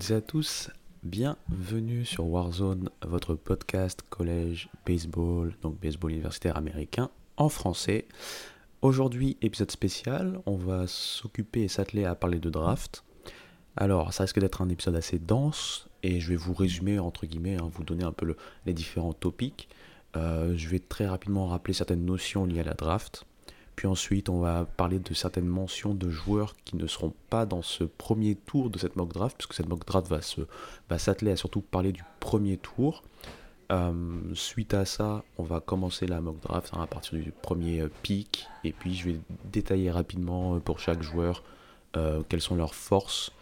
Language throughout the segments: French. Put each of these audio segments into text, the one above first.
Toutes à tous, bienvenue sur Warzone, votre podcast collège baseball, donc baseball universitaire américain en français. Aujourd'hui, épisode spécial, on va s'occuper et s'atteler à parler de draft. Alors, ça risque d'être un épisode assez dense et je vais vous résumer, entre guillemets, hein, vous donner un peu les différents topics. Euh, je vais très rapidement rappeler certaines notions liées à la draft. Puis ensuite, on va parler de certaines mentions de joueurs qui ne seront pas dans ce premier tour de cette mock draft, puisque cette mock draft va, se, va s'atteler à surtout parler du premier tour. Euh, suite à ça, on va commencer la mock draft hein, à partir du premier euh, pick, et puis je vais détailler rapidement pour chaque joueur quelles sont leurs forces,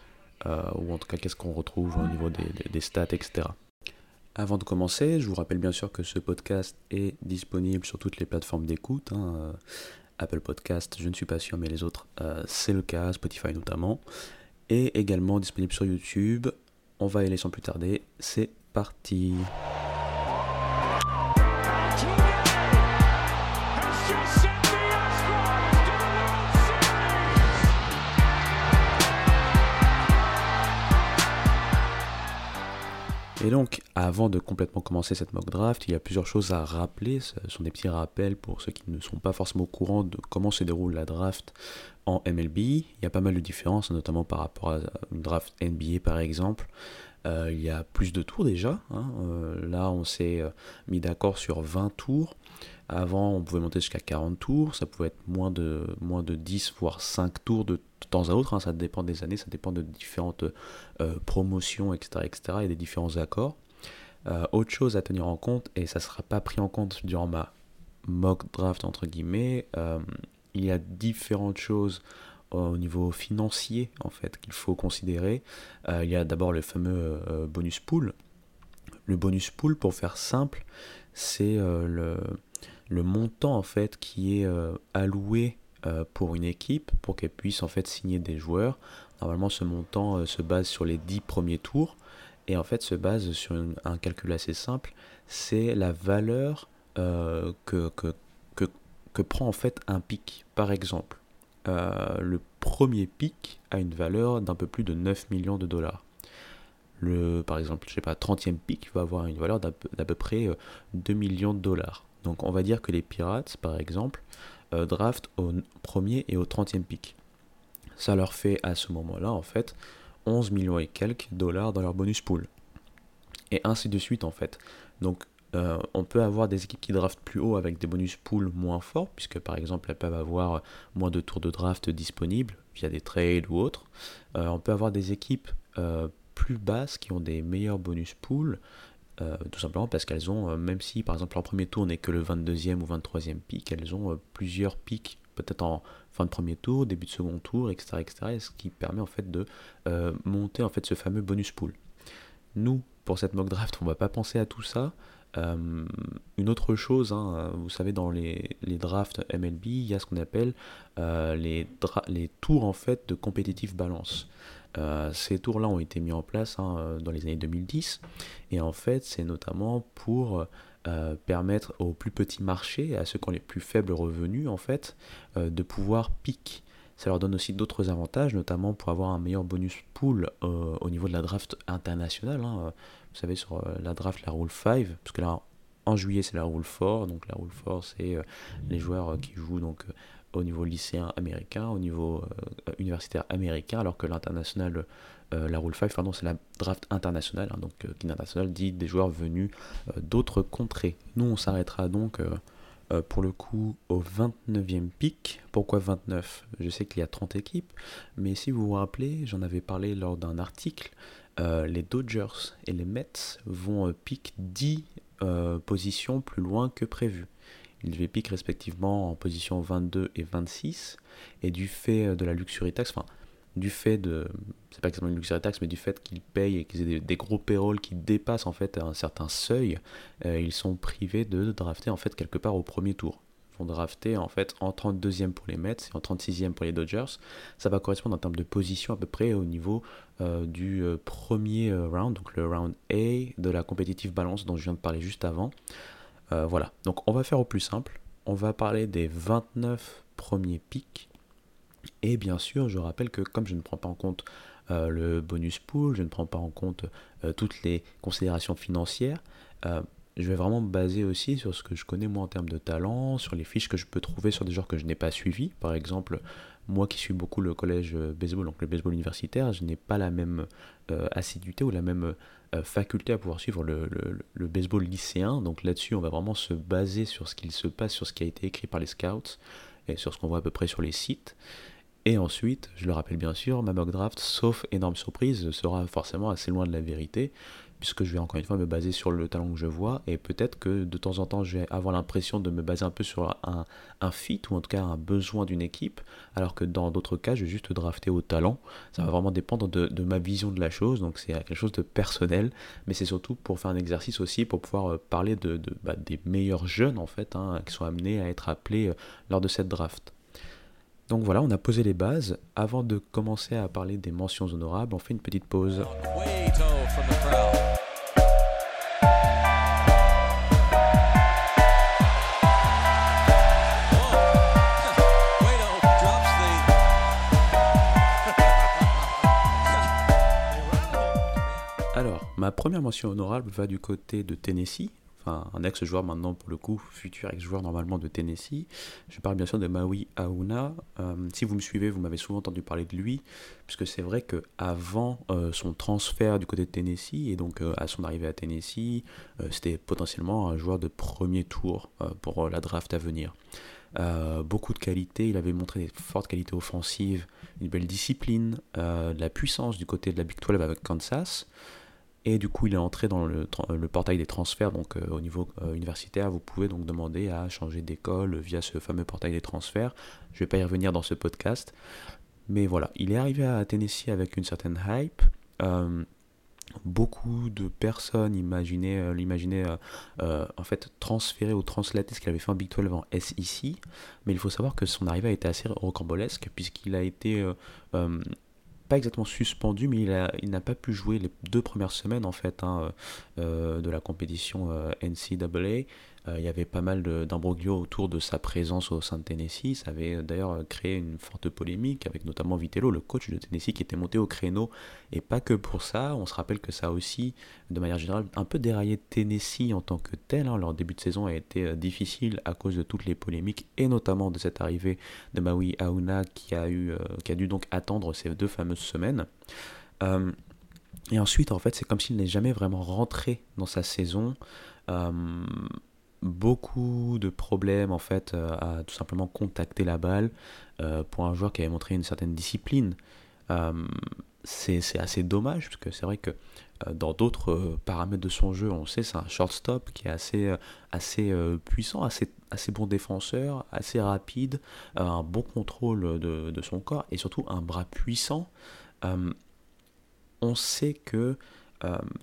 ou en tout cas qu'est-ce qu'on retrouve au niveau des, stats, etc. Avant de commencer, je vous rappelle bien sûr que ce podcast est disponible sur toutes les plateformes d'écoute. Hein, Apple Podcast, je ne suis pas sûr, mais les autres, euh, c'est le cas, Spotify notamment. Et également disponible sur YouTube. On va y aller sans plus tarder. C'est parti. Et donc, avant de complètement commencer cette mock draft, il y a plusieurs choses à rappeler. Ce sont des petits rappels pour ceux qui ne sont pas forcément au courant de comment se déroule la draft en MLB. Il y a pas mal de différences, notamment par rapport à une draft NBA par exemple. Euh, il y a plus de tours déjà. Hein. Euh, là, on s'est euh, mis d'accord sur 20 tours. Avant, on pouvait monter jusqu'à 40 tours. Ça pouvait être moins de, moins de 10, voire 5 tours de temps à autre. Hein. Ça dépend des années, ça dépend de différentes promotions, etc., etc. et des différents accords. autre chose à tenir en compte, et ça ne sera pas pris en compte durant ma mock draft, entre guillemets, il y a différentes choses au niveau financier en fait qu'il faut considérer. Euh, il y a d'abord le fameux euh, bonus pool. Le bonus pool, pour faire simple, c'est euh, le, montant en fait qui est alloué pour une équipe pour qu'elle puisse en fait signer des joueurs. Normalement, ce montant se base sur les 10 premiers tours et en fait se base sur un calcul assez simple. C'est la valeur que, que prend en fait un pic. Par exemple, euh, le premier pic a une valeur d'un peu plus de 9 millions de dollars. Le, par exemple, je sais pas, 30e pic va avoir une valeur d'à peu, près 2 euh, millions de dollars. Donc on va dire que les pirates, par exemple, euh, draftent au premier et au 30e pic. Ça leur fait à ce moment-là, en fait, 11 millions et quelques dollars dans leur bonus pool. Et ainsi de suite, en fait. Donc euh, on peut avoir des équipes qui draftent plus haut avec des bonus pool moins forts, puisque par exemple elles peuvent avoir moins de tours de draft disponibles via des trades ou autres. Euh, on peut avoir des équipes euh, plus basses qui ont des meilleurs bonus pools, tout simplement parce qu'elles ont, même si par exemple leur premier tour n'est que le 22e ou 23e pick, elles ont plusieurs picks, peut-être en fin de premier tour, début de second tour, etc. etc. ce qui permet en fait de monter en fait ce fameux bonus pool. Nous, pour cette mock draft, on va pas penser à tout ça. Euh, une autre chose, hein, vous savez, dans les, drafts MLB, il y a ce qu'on appelle euh, les, les, tours en fait de compétitive balance. Euh, ces tours-là ont été mis en place hein, dans les années 2010 et en fait c'est notamment pour permettre aux plus petits marchés, à ceux qui ont les plus faibles revenus en fait, de pouvoir piquer. Ça leur donne aussi d'autres avantages, notamment pour avoir un meilleur bonus pool au niveau de la draft internationale. Hein vous savez, sur euh, la draft, la Rule 5, parce que là, en juillet, c'est la Rule 4. Donc la Rule 4, c'est euh, les joueurs euh, qui jouent donc au niveau lycéen américain, au niveau universitaire américain, alors que l'international, la Rule 5, pardon, c'est la draft internationale, hein, donc qui international dit des joueurs venus d'autres contrées. Nous, on s'arrêtera donc pour le coup au 29e pic. Pourquoi 29 Je sais qu'il y a 30 équipes, mais si vous vous rappelez, j'en avais parlé lors d'un article, les Dodgers et les Mets vont euh, piquer 10 euh, positions plus loin que prévu. Ils devaient piquer respectivement en position 22 et 26, et du fait de la luxury tax, enfin, du fait de, c'est pas exactement une luxury tax, mais du fait qu'ils payent et qu'ils aient des, gros payrolls qui dépassent en fait un certain seuil, ils sont privés de drafter en fait quelque part au premier tour vont drafter en fait en 32e pour les Mets et en 36e pour les Dodgers. Ça va correspondre en termes de position à peu près au niveau euh, du euh, premier euh, round, donc le round A de la compétitive balance dont je viens de parler juste avant. voilà, donc on va faire au plus simple. On va parler des 29 premiers pics. Et bien sûr, je rappelle que comme je ne prends pas en compte le bonus pool, je ne prends pas en compte toutes les considérations financières. je vais vraiment me baser aussi sur ce que je connais moi en termes de talent, sur les fiches que je peux trouver sur des joueurs que je n'ai pas suivis. Par exemple, moi qui suis beaucoup le collège baseball, donc le baseball universitaire, je n'ai pas la même assiduité ou la même faculté à pouvoir suivre le, le baseball lycéen. Donc là-dessus, on va vraiment se baser sur ce qu'il se passe, sur ce qui a été écrit par les scouts et sur ce qu'on voit à peu près sur les sites. Et ensuite, je le rappelle bien sûr, ma mock draft, sauf énorme surprise, sera forcément assez loin de la vérité, puisque je vais encore une fois me baser sur le talent que je vois, et peut-être que de temps en temps, je vais avoir l'impression de me baser un peu sur un, un fit, ou en tout cas un besoin d'une équipe, alors que dans d'autres cas, je vais juste drafter au talent. Ça va vraiment dépendre de, ma vision de la chose, donc c'est quelque chose de personnel, mais c'est surtout pour faire un exercice aussi, pour pouvoir euh, parler de, bah, des meilleurs jeunes, en fait, hein, qui sont amenés à être appelés euh, lors de cette draft. Donc voilà, on a posé les bases. Avant de commencer à parler des mentions honorables, on fait une petite pause. Alors, ma première mention honorable va du côté de Tennessee, un ex-joueur maintenant pour le coup, futur ex-joueur normalement de Tennessee. Je parle bien sûr de Maui Aouna. Euh, si vous me suivez, vous m'avez souvent entendu parler de lui, puisque c'est vrai que avant euh, son transfert du côté de Tennessee et donc euh, à son arrivée à Tennessee, c'était potentiellement un joueur de premier tour pour la draft à venir. beaucoup de qualités, il avait montré des fortes qualités offensives, une belle discipline, de la puissance du côté de la Big 12 avec Kansas. Et du coup, il est entré dans le, portail des transferts. Donc, euh, au niveau euh, universitaire, vous pouvez donc demander à changer d'école via ce fameux portail des transferts. Je ne vais pas y revenir dans ce podcast. Mais voilà, il est arrivé à Tennessee avec une certaine hype. Euh, beaucoup de personnes imaginaient, l'imaginaient en fait transférer ou translater ce qu'il avait fait en Big 12 en SEC. Mais il faut savoir que son arrivée a été assez rocambolesque puisqu'il a été pas exactement suspendu, mais il, n'a pas pu jouer les deux premières semaines en fait hein, euh, de la compétition euh, NCAA. Euh, il y avait pas mal d'imbroglio autour de sa présence au sein de Tennessee. Ça avait euh, d'ailleurs euh, créé une forte polémique avec notamment Vitello, le coach de Tennessee, qui était monté au créneau. Et pas que pour ça, on se rappelle que ça a aussi, de manière générale, un peu déraillé Tennessee en tant que tel. Hein. Leur début de saison a été difficile à cause de toutes les polémiques et notamment de cette arrivée de Maui Aouna qui a, eu, qui a dû donc attendre ces deux fameuses semaines. et ensuite, en fait, c'est comme s'il n'est jamais vraiment rentré dans sa saison beaucoup de problèmes en fait euh, à tout simplement contacter la balle euh, pour un joueur qui avait montré une certaine discipline. Euh, c'est assez dommage parce que c'est vrai que dans d'autres paramètres de son jeu, on sait c'est un shortstop qui est assez, assez puissant, assez, assez bon défenseur, assez rapide, un bon contrôle de, de, son corps et surtout un bras puissant. on sait que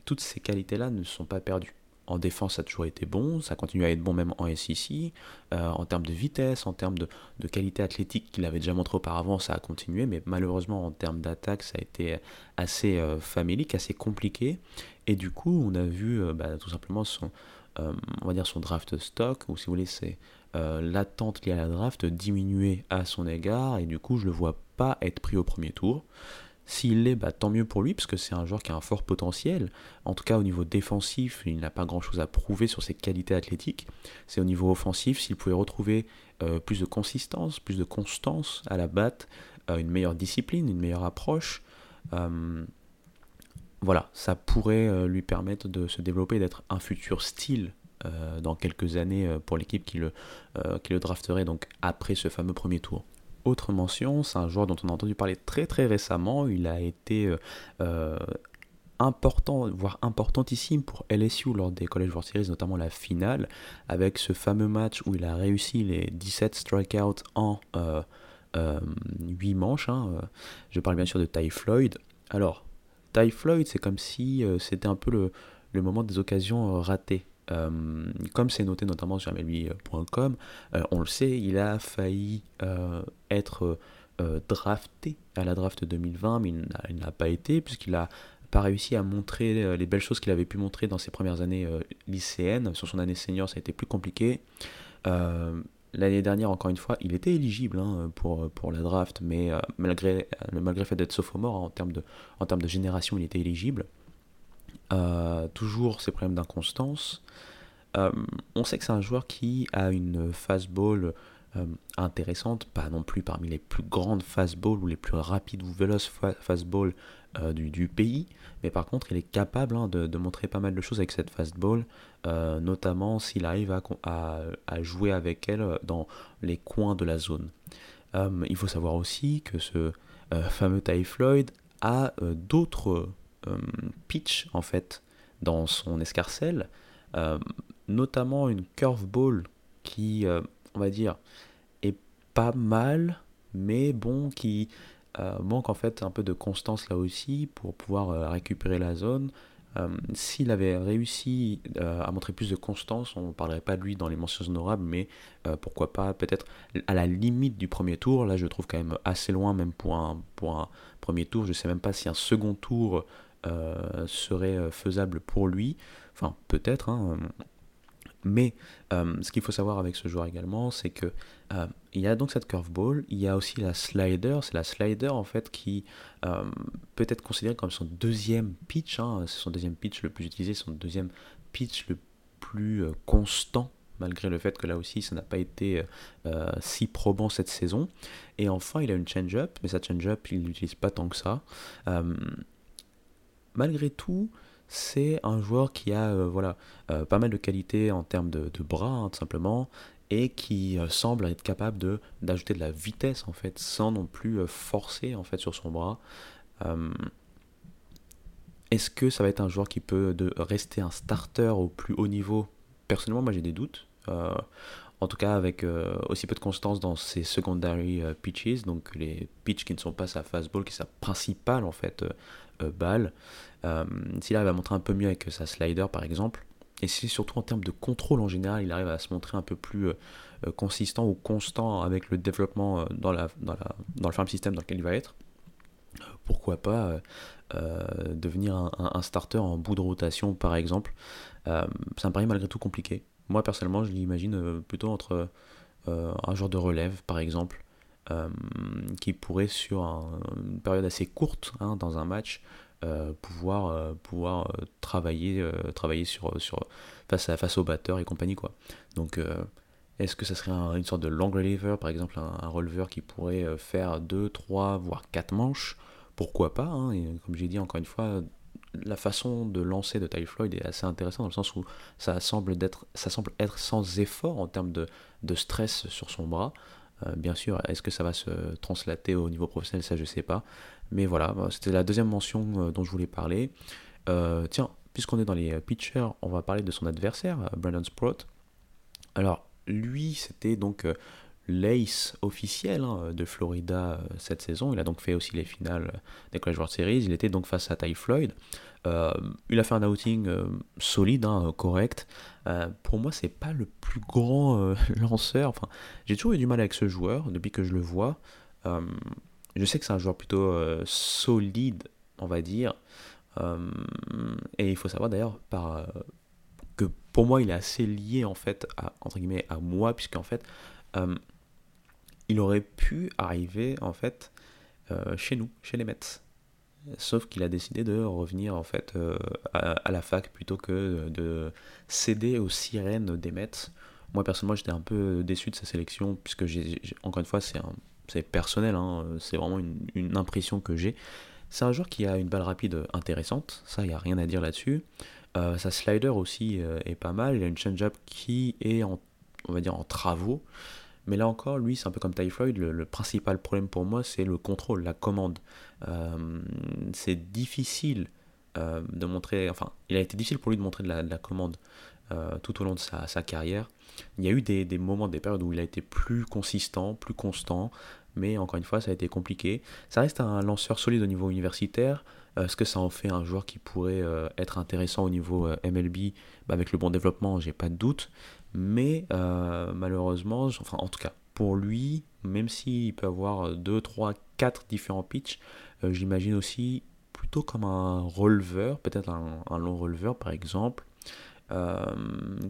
toutes ces qualités-là ne sont pas perdues en défense, ça a toujours été bon, ça continue à être bon même en SEC. Euh, en termes de vitesse, en termes de, qualité athlétique qu'il avait déjà montré auparavant, ça a continué, mais malheureusement en termes d'attaque, ça a été assez euh, famélique, assez compliqué. Et du coup, on a vu euh, bah, tout simplement son, on va dire son draft stock, ou si vous voulez, c'est l'attente liée à la draft diminuer à son égard, et du coup, je le vois pas être pris au premier tour. S'il l'est, bah, tant mieux pour lui, parce que c'est un joueur qui a un fort potentiel. En tout cas, au niveau défensif, il n'a pas grand-chose à prouver sur ses qualités athlétiques. C'est au niveau offensif, s'il pouvait retrouver euh, plus de consistance, plus de constance à la batte, euh, une meilleure discipline, une meilleure approche, euh, voilà, ça pourrait lui permettre de se développer, d'être un futur style dans quelques années pour l'équipe qui le, qui le drafterait donc après ce fameux premier tour. Autre mention, c'est un joueur dont on a entendu parler très très récemment. Il a été euh, euh, important, voire importantissime pour LSU lors des College World Series, notamment la finale, avec ce fameux match où il a réussi les 17 strikeouts en 8 euh, manches. Hein. Je parle bien sûr de Ty Floyd. Alors, Ty Floyd, c'est comme si c'était un peu le, moment des occasions ratées. Euh, comme c'est noté notamment sur MLB.com, euh, on le sait, il a failli euh, être drafté à la draft 2020, mais il n'a pas été, puisqu'il n'a pas réussi à montrer les belles choses qu'il avait pu montrer dans ses premières années lycéennes. Sur son année senior, ça a été plus compliqué. l'année dernière, encore une fois, il était éligible hein, pour, pour la draft, mais malgré, malgré le fait d'être sophomore, en termes, de, en termes de génération, il était éligible. Toujours ses problèmes d'inconstance. on sait que c'est un joueur qui a une fastball euh, intéressante, pas non plus parmi les plus grandes fastballs ou les plus rapides ou véloces fastballs euh, du, pays, mais par contre il est capable hein, de, montrer pas mal de choses avec cette fastball, euh, notamment s'il arrive à, à, jouer avec elle dans les coins de la zone. il faut savoir aussi que ce fameux Ty Floyd a d'autres pitch en fait dans son escarcelle, notamment une curveball qui on va dire, est pas mal, mais bon, qui euh, manque en fait un peu de constance là aussi pour pouvoir euh, récupérer la zone. Euh, s'il avait réussi à montrer plus de constance, on ne parlerait pas de lui dans les mentions honorables, mais pourquoi pas peut-être à la limite du premier tour. Là, je trouve quand même assez loin, même pour un, pour un premier tour. Je ne sais même pas si un second tour serait faisable pour lui. Enfin, peut-être. Hein, mais euh, ce qu'il faut savoir avec ce joueur également, c'est que euh, il y a donc cette curveball, il y a aussi la slider. C'est la slider en fait qui euh, peut être considérée comme son deuxième pitch. Hein, c'est son deuxième pitch le plus utilisé, son deuxième pitch le plus constant malgré le fait que là aussi ça n'a pas été si probant cette saison. Et enfin, il a une change-up, mais sa change-up, il l'utilise pas tant que ça. Malgré tout, c'est un joueur qui a euh, voilà, euh, pas mal de qualités en termes de, bras, hein, tout simplement, et qui euh, semble être capable d'ajouter de la vitesse, en fait, sans non plus forcer, en fait, sur son bras. est-ce que ça va être un joueur qui peut de rester un starter au plus haut niveau? Personnellement, moi j'ai des doutes. en tout cas, avec aussi peu de constance dans ses secondary pitches, donc les pitches qui ne sont pas sa fastball, qui est sa principale en fait balle. Euh, s'il arrive à montrer un peu mieux avec sa slider par exemple, et c'est surtout en termes de contrôle en général, il arrive à se montrer un peu plus euh, consistant ou constant avec le développement euh, dans, la, dans, la, dans le farm system dans lequel il va être, pourquoi pas devenir un, starter en bout de rotation par exemple. ça me paraît malgré tout compliqué. Moi personnellement, je l'imagine plutôt entre un genre de relève par exemple, qui pourrait sur une période assez courte hein, dans un match euh, pouvoir, euh, pouvoir euh, travailler, travailler sur, sur, face, à, face au batteur et compagnie. Quoi. Donc, est-ce que ça serait une sorte de long reliever, par exemple, un, releveur qui pourrait faire 2, 3, voire 4 manches? Pourquoi pas hein, Comme j'ai dit encore une fois, la façon de lancer de Ty Floyd est assez intéressante dans le sens où ça semble, être, ça semble être sans effort en termes de, de stress sur son bras. Bien sûr, est-ce que ça va se translater au niveau professionnel Ça, je sais pas. Mais voilà, bah, c'était la deuxième mention euh, dont je voulais parler. Euh, tiens, puisqu'on est dans les pitchers, on va parler de son adversaire, euh, Brandon Sprout. Alors, lui, c'était donc l'ace officiel hein, de Florida cette saison. Il a donc fait aussi les finales des College World Series. Il était donc face à Ty Floyd. il a fait un outing solide, hein, correct. pour moi, c'est pas le plus grand lanceur. Enfin, j'ai toujours eu du mal avec ce joueur depuis que je le vois. Je sais que c'est un joueur plutôt euh, solide, on va dire. Euh, et il faut savoir d'ailleurs euh, que pour moi, il est assez lié en fait à, entre guillemets, à moi, puisqu'en fait, il aurait pu arriver en fait chez nous, chez les Mets. Sauf qu'il a décidé de revenir en fait à, la fac plutôt que de céder aux sirènes des Mets. Moi personnellement j'étais un peu déçu de sa sélection puisque encore une fois c'est personnel, hein, c'est vraiment une, impression que j'ai. C'est un joueur qui a une balle rapide intéressante, ça, il n'y a rien à dire là-dessus. Euh, sa slider aussi euh, est pas mal, il a une change-up qui est, on va dire, en travaux. Mais là encore, lui, c'est un peu comme Ty Floyd, le, principal problème pour moi, c'est le contrôle, la commande. Euh, c'est difficile de montrer, enfin, il a été difficile pour lui de montrer de la, commande tout au long de sa, carrière. Il y a eu des, moments, des périodes où il a été plus consistant, plus constant, mais encore une fois, ça a été compliqué. Ça reste un lanceur solide au niveau universitaire. Euh, est-ce que ça en fait un joueur qui pourrait euh, être intéressant au niveau euh, MLB bah, Avec le bon développement, j'ai pas de doute. Mais malheureusement, enfin en tout cas, pour lui, même s'il peut avoir 2, 3, 4 différents pitchs, j'imagine aussi plutôt comme un releveur, peut-être un, long releveur par exemple,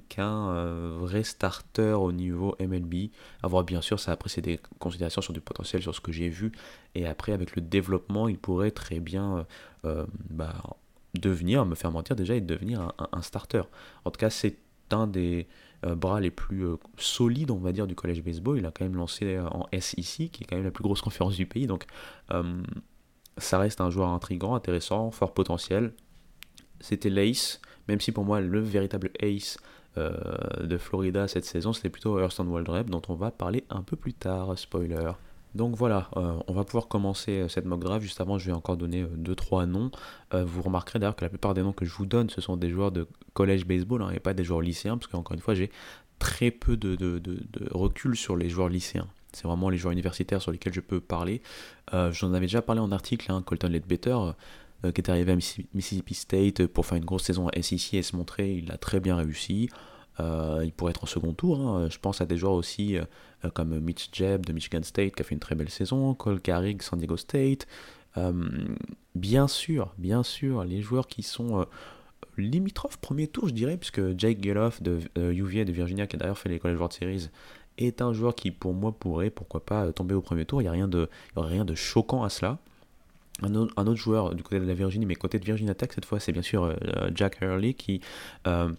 qu'un vrai starter au niveau MLB. Avoir bien sûr, ça après c'est des considérations sur du potentiel, sur ce que j'ai vu, et après avec le développement, il pourrait très bien bah, devenir, me faire mentir déjà, et devenir un, starter. En tout cas, c'est un des bras les plus solides, on va dire, du collège baseball. Il a quand même lancé en SEC, qui est quand même la plus grosse conférence du pays, donc ça reste un joueur intrigant, intéressant, fort potentiel. C'était l'ace, même si pour moi le véritable ace euh, de Florida cette saison, c'était plutôt Hurston Waldrep, dont on va parler un peu plus tard, spoiler. Donc voilà, euh, on va pouvoir commencer euh, cette mock draft. Juste avant, je vais encore donner 2-3 noms. vous remarquerez d'ailleurs que la plupart des noms que je vous donne, ce sont des joueurs de collège baseball hein, et pas des joueurs lycéens, parce qu'encore une fois, j'ai très peu de, recul sur les joueurs lycéens. C'est vraiment les joueurs universitaires sur lesquels je peux parler. J'en avais déjà parlé en article, hein, Colton Ledbetter euh, qui est arrivé à Mississippi State pour faire une grosse saison à SEC et se montrer, il a très bien réussi. Euh, il pourrait être en second tour. Hein. Je pense à des joueurs aussi euh, comme Mitch Jebb de Michigan State qui a fait une très belle saison, Cole Carrick, San Diego State. bien sûr, bien sûr, les joueurs qui sont limitrophes premier tour, je dirais, puisque Jake Geloff de UVA de Virginia, qui a d'ailleurs fait les College World Series, est un joueur qui pour moi pourrait, pourquoi pas, tomber au premier tour. Il n'y a rien de, rien de choquant à cela. Un autre, joueur du côté de la Virginie, mais côté de Virginia Tech cette fois, c'est bien sûr euh, Jack Hurley qui euh,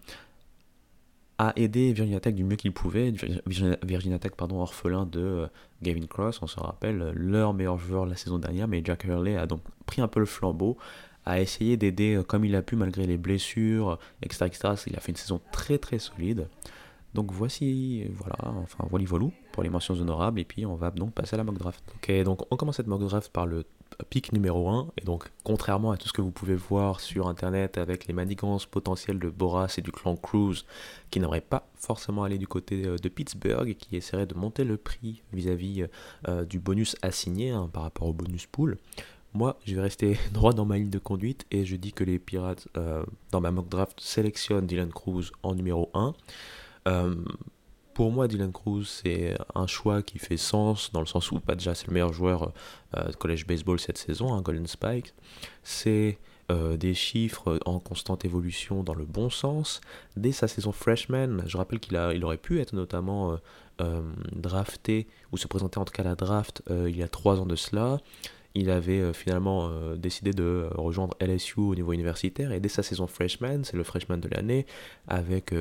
a aidé Virginia Tech du mieux qu'il pouvait. Virginia, Tech, pardon, orphelin de euh, Gavin Cross, on se rappelle, leur meilleur joueur la saison dernière, mais Jack Hurley a donc pris un peu le flambeau, a essayé d'aider comme il a pu malgré les blessures, etc., etc. Il a fait une saison très très solide. Donc voici, voilà, enfin voilà, pour les mentions honorables, et puis on va donc passer à la mock draft. Ok, donc on commence cette mock draft par le pic numéro 1. Et donc, contrairement à tout ce que vous pouvez voir sur internet avec les manigances potentielles de Boras et du clan Cruz, qui n'auraient pas forcément allé du côté euh, de Pittsburgh et qui essaieraient de monter le prix vis-à-vis euh, du bonus assigné hein, par rapport au bonus pool, moi, je vais rester droit dans ma ligne de conduite et je dis que les Pirates, euh, dans ma mock draft, sélectionnent Dylan Cruz en numéro 1. Pour moi, Dylan Cruz, c'est un choix qui fait sens, dans le sens où, pas déjà, c'est le meilleur joueur euh, de college baseball cette saison, hein, Golden Spike. C'est euh, des chiffres en constante évolution dans le bon sens. Dès sa saison freshman, je rappelle qu'il il aurait pu être notamment euh, drafté, ou se présenter en tout cas à la draft, il y a trois ans de cela il avait finalement décidé de rejoindre LSU au niveau universitaire et dès sa saison freshman, c'est le freshman de l'année, avec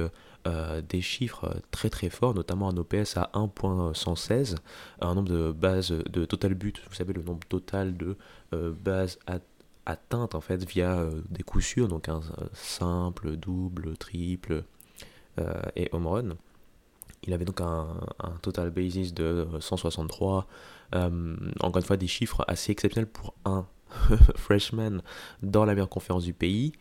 euh, des chiffres très très forts, notamment un OPS à 1.116, un nombre de bases de total but, vous savez le nombre total de euh, bases atteintes en fait via euh, des coups sûrs, donc un simple, double, triple et home run. Il avait donc un, total basis de 163. encore une fois, des chiffres assez exceptionnels pour un freshman dans la meilleure conférence du pays.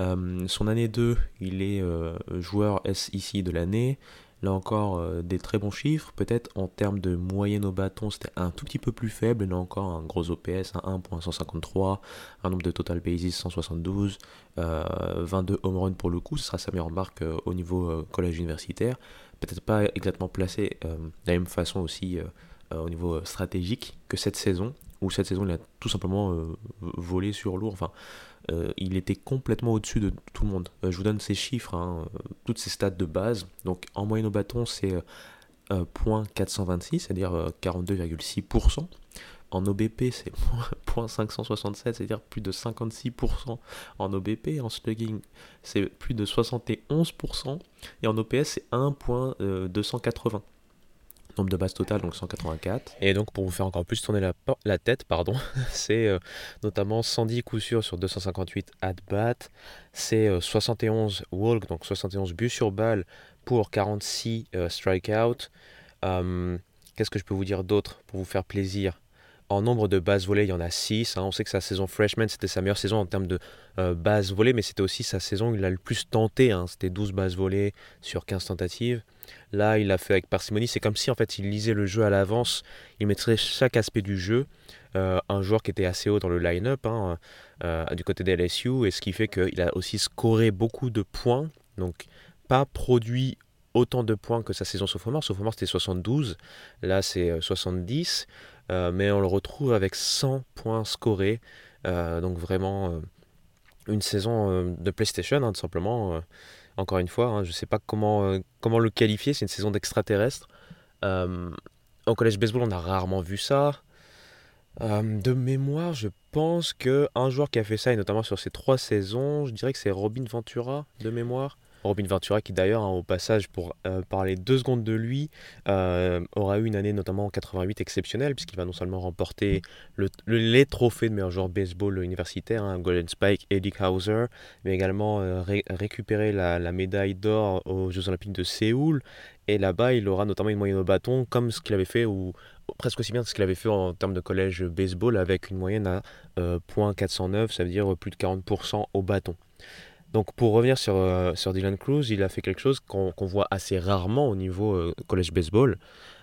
Euh, son année 2, il est euh, joueur SEC de l'année. Là encore, euh, des très bons chiffres. Peut-être en termes de moyenne au bâton, c'était un tout petit peu plus faible. Là encore, un gros OPS, un 1.153, un nombre de total bases 172, 22 home runs pour le coup. Ce sera sa meilleure marque au niveau collège universitaire. Peut-être pas exactement placé de la même façon aussi au niveau stratégique que cette saison. Où cette saison, il a tout simplement volé sur lourd. Euh, il était complètement au-dessus de tout le monde. Euh, je vous donne ces chiffres, hein, euh, toutes ces stats de base. Donc en moyenne au bâton, c'est euh, 426, c'est-à-dire 42,6%. En OBP, c'est 567, c'est-à-dire plus de 56% en OBP. En slugging, c'est plus de 71%. Et en OPS, c'est 1.280 nombre de bases totales, donc 184. Et donc pour vous faire encore plus tourner la, tête, pardon, c'est euh, notamment 110 coups sûrs sur 258 at-bat, c'est 71 euh, walk, donc 71 buts sur balle pour 46 euh, strikeouts. Qu'est-ce que je peux vous dire d'autre pour vous faire plaisir? En nombre de bases volées, il y en a 6. Hein. On sait que sa saison freshman, c'était sa meilleure saison en termes de bases volées, mais c'était aussi sa saison où il a le plus tenté. Hein. C'était 12 bases volées sur 15 tentatives. Là, il l'a fait avec parcimonie. C'est comme si en fait il lisait le jeu à l'avance. Il mettrait chaque aspect du jeu. Euh, un joueur qui était assez haut dans le line-up hein, euh, du côté des LSU, et ce qui fait qu'il a aussi scoré beaucoup de points. Donc, pas produit autant de points que sa saison sophomore. Sophomore, c'était 72. Là, c'est 70. Euh, mais on le retrouve avec 100 points scorés. donc, vraiment une saison de PlayStation, hein, tout simplement encore une fois. Hein, je ne sais pas comment, comment le qualifier, c'est une saison d'extraterrestre. au collège baseball, on a rarement vu ça. de mémoire, je pense qu'un joueur qui a fait ça, et notamment sur ces trois saisons, je dirais que c'est Robin Ventura, de mémoire. Robin Ventura, qui d'ailleurs, hein, au passage, pour euh, parler deux secondes de lui, euh, aura eu une année notamment en 88 exceptionnelle, puisqu'il va non seulement remporter le, les trophées de meilleur joueur baseball universitaire, hein, Golden Spike et Dick Hauser, mais également euh, récupérer la, médaille d'or aux Jeux Olympiques de Séoul. Et là-bas, il aura notamment une moyenne au bâton, comme ce qu'il avait fait, ou presque aussi bien ce qu'il avait fait en termes de collège baseball, avec une moyenne à .409, ça veut dire plus de 40% au bâton. Donc pour revenir sur, euh, sur Dylan Cruz, il a fait quelque chose qu'on voit assez rarement au niveau euh, college baseball.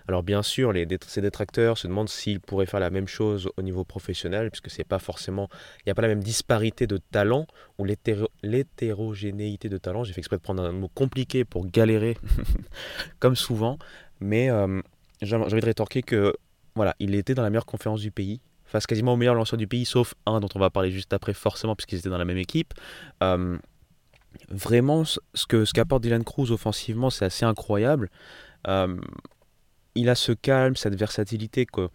Alors bien sûr, les, ses détracteurs se demandent s'il pourrait faire la même chose au niveau professionnel, puisque c'est pas forcément, il n'y a pas la même disparité de talent ou l'hétérogénéité de talent. J'ai fait exprès de prendre un mot compliqué pour galérer, comme souvent, mais euh, j'ai envie de rétorquer que voilà, il était dans la meilleure conférence du pays, face quasiment au meilleur lanceur du pays, sauf un dont on va parler juste après forcément, puisqu'ils étaient dans la même équipe vraiment, ce que ce qu'apporte Dylan Cruz offensivement, c'est assez incroyable. Euh, il a ce calme, cette versatilité que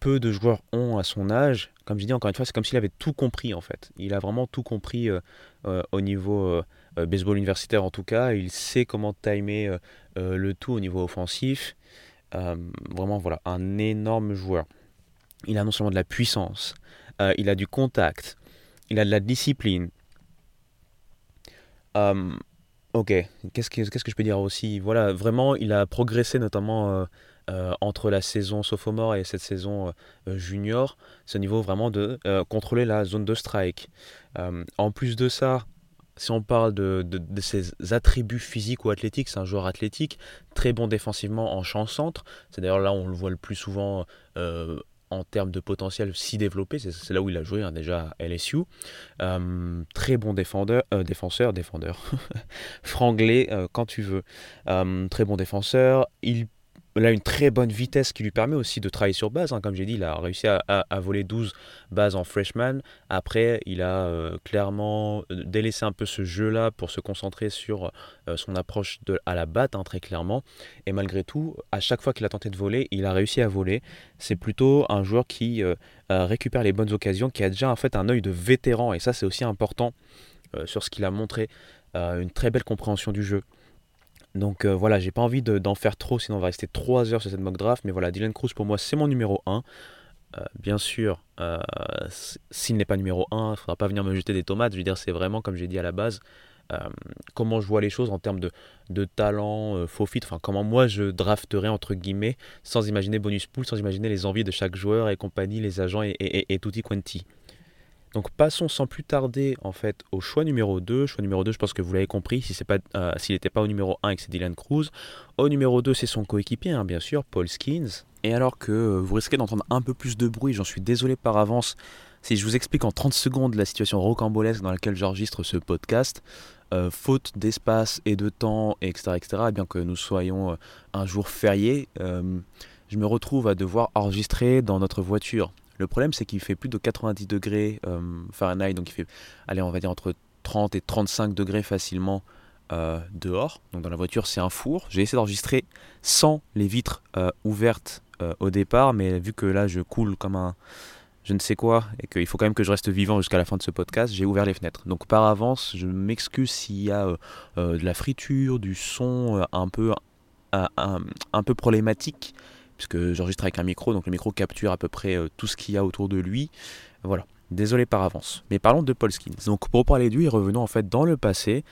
peu de joueurs ont à son âge. Comme je dis encore une fois, c'est comme s'il avait tout compris en fait. Il a vraiment tout compris euh, euh, au niveau baseball universitaire en tout cas. Il sait comment timer le tout au niveau offensif. vraiment voilà, un énorme joueur. Il a non seulement de la puissance, il a du contact, il a de la discipline, euh, ok, qu'est-ce que, qu'est-ce que je peux dire aussi? Voilà, vraiment, il a progressé notamment euh, euh, entre la saison sophomore et cette saison junior. C'est au niveau vraiment de contrôler la zone de strike. en plus de ça, si on parle de, de, ses attributs physiques ou athlétiques, c'est un joueur athlétique, très bon défensivement en champ centre. C'est d'ailleurs là où on le voit le plus souvent en termes de potentiel si développé, c'est là où il a joué hein, déjà à LSU. Euh, très bon défendeur, euh, défenseur, défendeur, franglais euh, quand tu veux. très bon défenseur, il il a une très bonne vitesse qui lui permet aussi de travailler sur base. Hein. Comme j'ai dit, il a réussi à, voler 12 bases en freshman. Après, il a euh, clairement euh, délaissé un peu ce jeu-là pour se concentrer sur euh, son approche à la batte, hein, très clairement. Et malgré tout, à chaque fois qu'il a tenté de voler, il a réussi à voler. C'est plutôt un joueur qui récupère les bonnes occasions, qui a déjà en fait un œil de vétéran. Et ça, c'est aussi important sur ce qu'il a montré. une très belle compréhension du jeu. Donc euh, voilà, j'ai pas envie d'en faire trop, sinon on va rester 3 heures sur cette mock draft. Mais voilà, Dylan Cruz pour moi c'est mon numéro 1. Euh, bien sûr, euh, s'il n'est pas numéro 1, il ne faudra pas venir me jeter des tomates. Je veux dire, c'est vraiment, comme j'ai dit à la base, comment je vois les choses en termes de, talent, faux fit, enfin comment moi je drafterais entre guillemets, sans imaginer bonus pool, sans imaginer les envies de chaque joueur et compagnie, les agents et, et, et tutti quanti. Donc passons sans plus tarder en fait au choix numéro 2. Choix numéro 2, je pense que vous l'avez compris, si euh, s'il n'était pas au numéro 1 et que c'est Dylan Cruz. Au numéro 2, c'est son coéquipier, hein, bien sûr, Paul Skins. Et alors que euh, vous risquez d'entendre un peu plus de bruit, j'en suis désolé par avance, si je vous explique en 30 secondes la situation rocambolesque dans laquelle j'enregistre ce podcast, euh, faute d'espace et de temps, etc., etc., bien que nous soyons un jour férié, je me retrouve à devoir enregistrer dans notre voiture. Le problème, c'est qu'il fait plus de 90 degrés euh, Fahrenheit, donc il fait, allez, on va dire entre 30 et 35 degrés facilement euh, dehors. Donc dans la voiture, c'est un four. J'ai essayé d'enregistrer sans les vitres euh, ouvertes au départ, mais vu que là, je coule comme un je ne sais quoi et qu'il faut quand même que je reste vivant jusqu'à la fin de ce podcast, j'ai ouvert les fenêtres. Donc par avance, je m'excuse s'il y a de la friture, du son un peu un, un peu problématique puisque j'enregistre avec un micro, donc le micro capture à peu près euh, tout ce qu'il y a autour de lui. Voilà, désolé par avance. Mais parlons de Paul Skins. Donc pour parler de lui, revenons en fait dans le passé,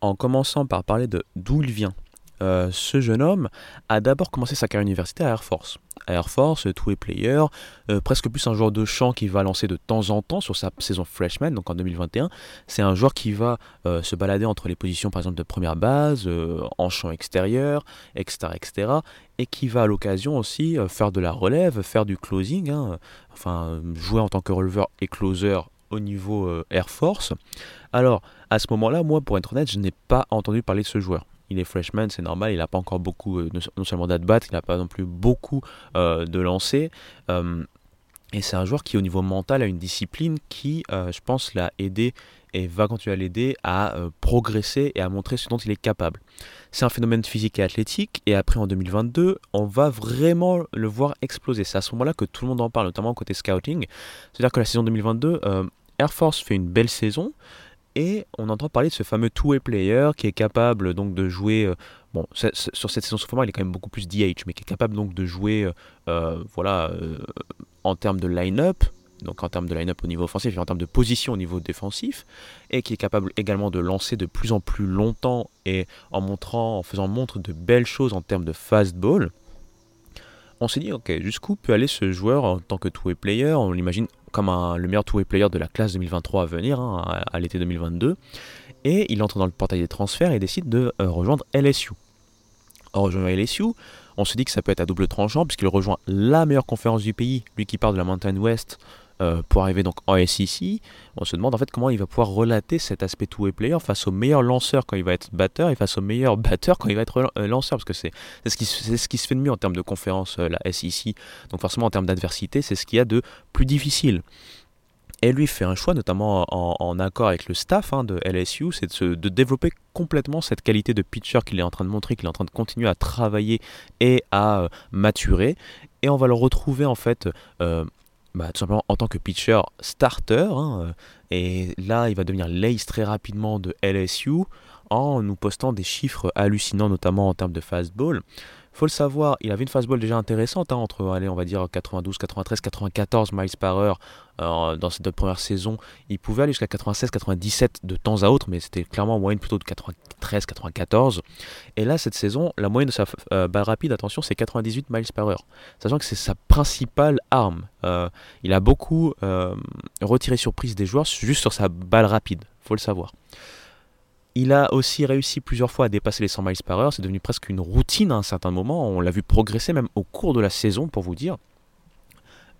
en commençant par parler de d'où il vient. Euh, ce jeune homme a d'abord commencé sa carrière universitaire à Air Force. Air Force, two-way player, euh, presque plus un joueur de champ qui va lancer de temps en temps sur sa saison freshman, donc en 2021. C'est un joueur qui va euh, se balader entre les positions par exemple de première base, en champ extérieur, etc., etc. Et qui va à l'occasion aussi faire de la relève, faire du closing, hein, enfin jouer en tant que releveur et closer au niveau Air Force. Alors, à ce moment-là, moi, pour être honnête, je n'ai pas entendu parler de ce joueur il est freshman, c'est normal, il n'a pas encore beaucoup, euh, non seulement d'at-bat, il n'a pas non plus beaucoup euh, de lancers. Euh, et c'est un joueur qui, au niveau mental, a une discipline qui, je pense, l'a aidé et va continuer à l'aider à progresser et à montrer ce dont il est capable. C'est un phénomène physique et athlétique, et après en 2022, on va vraiment le voir exploser. C'est à ce moment-là que tout le monde en parle, notamment côté scouting. C'est-à-dire que la saison 2022, Air Force fait une belle saison, et on entend parler de ce fameux two-way player qui est capable donc de jouer bon, sur cette saison sous format, il est quand même beaucoup plus DH, mais qui est capable donc de jouer, euh, euh, voilà, euh, en termes de line-up, donc en termes de line-up au niveau offensif et en termes de position au niveau défensif, et qui est capable également de lancer de plus en plus longtemps et en montrant, en faisant montre de belles choses en termes de fastball. On s'est dit, ok, jusqu'où peut aller ce joueur en tant que two-way player? On l'imagine comme le meilleur two-way player de la classe 2023 à venir, hein, à, l'été 2022 et il entre dans le portail des transferts et décide de euh, rejoindre LSU. En rejoignant LSU, on se dit que ça peut être à double tranchant puisqu'il rejoint la meilleure conférence du pays, lui qui part de la Mountain West euh, pour arriver donc en SEC. On se demande en fait comment il va pouvoir relater cet aspect two-way player face au meilleur lanceur quand il va être batteur et face au meilleur batteur quand il va être euh, lanceur parce que c'est ce, qui, ce qui se fait de mieux en termes de conférence, la SEC. Donc forcément en termes d'adversité, c'est ce qu'il y a de plus difficile. Et lui fait un choix, notamment en, accord avec le staff hein, de LSU, c'est de, développer complètement cette qualité de pitcher qu'il est en train de montrer, qu'il est en train de continuer à travailler et à euh, maturer. Et on va le retrouver en fait euh, bah, tout simplement en tant que pitcher starter. Hein, euh, et là, il va devenir l'ace très rapidement de LSU en nous postant des chiffres hallucinants, notamment en termes de fastball faut le savoir, il avait une fastball déjà intéressante, hein, entre, on va dire 92, 93, 94 miles par heure euh, dans cette première saison. Il pouvait aller jusqu'à 96, 97 de temps à autre, mais c'était clairement en moyenne plutôt de 93, 94. Et là, cette saison, la moyenne de sa euh, balle rapide, attention, c'est 98 miles par heure. Sachant que c'est sa principale arme. Euh, il a beaucoup retiré surprise des joueurs juste sur sa balle rapide, faut le savoir. Il a aussi réussi plusieurs fois à dépasser les 100 miles par heure. C'est devenu presque une routine à un certain moment. On l'a vu progresser même au cours de la saison, pour vous dire.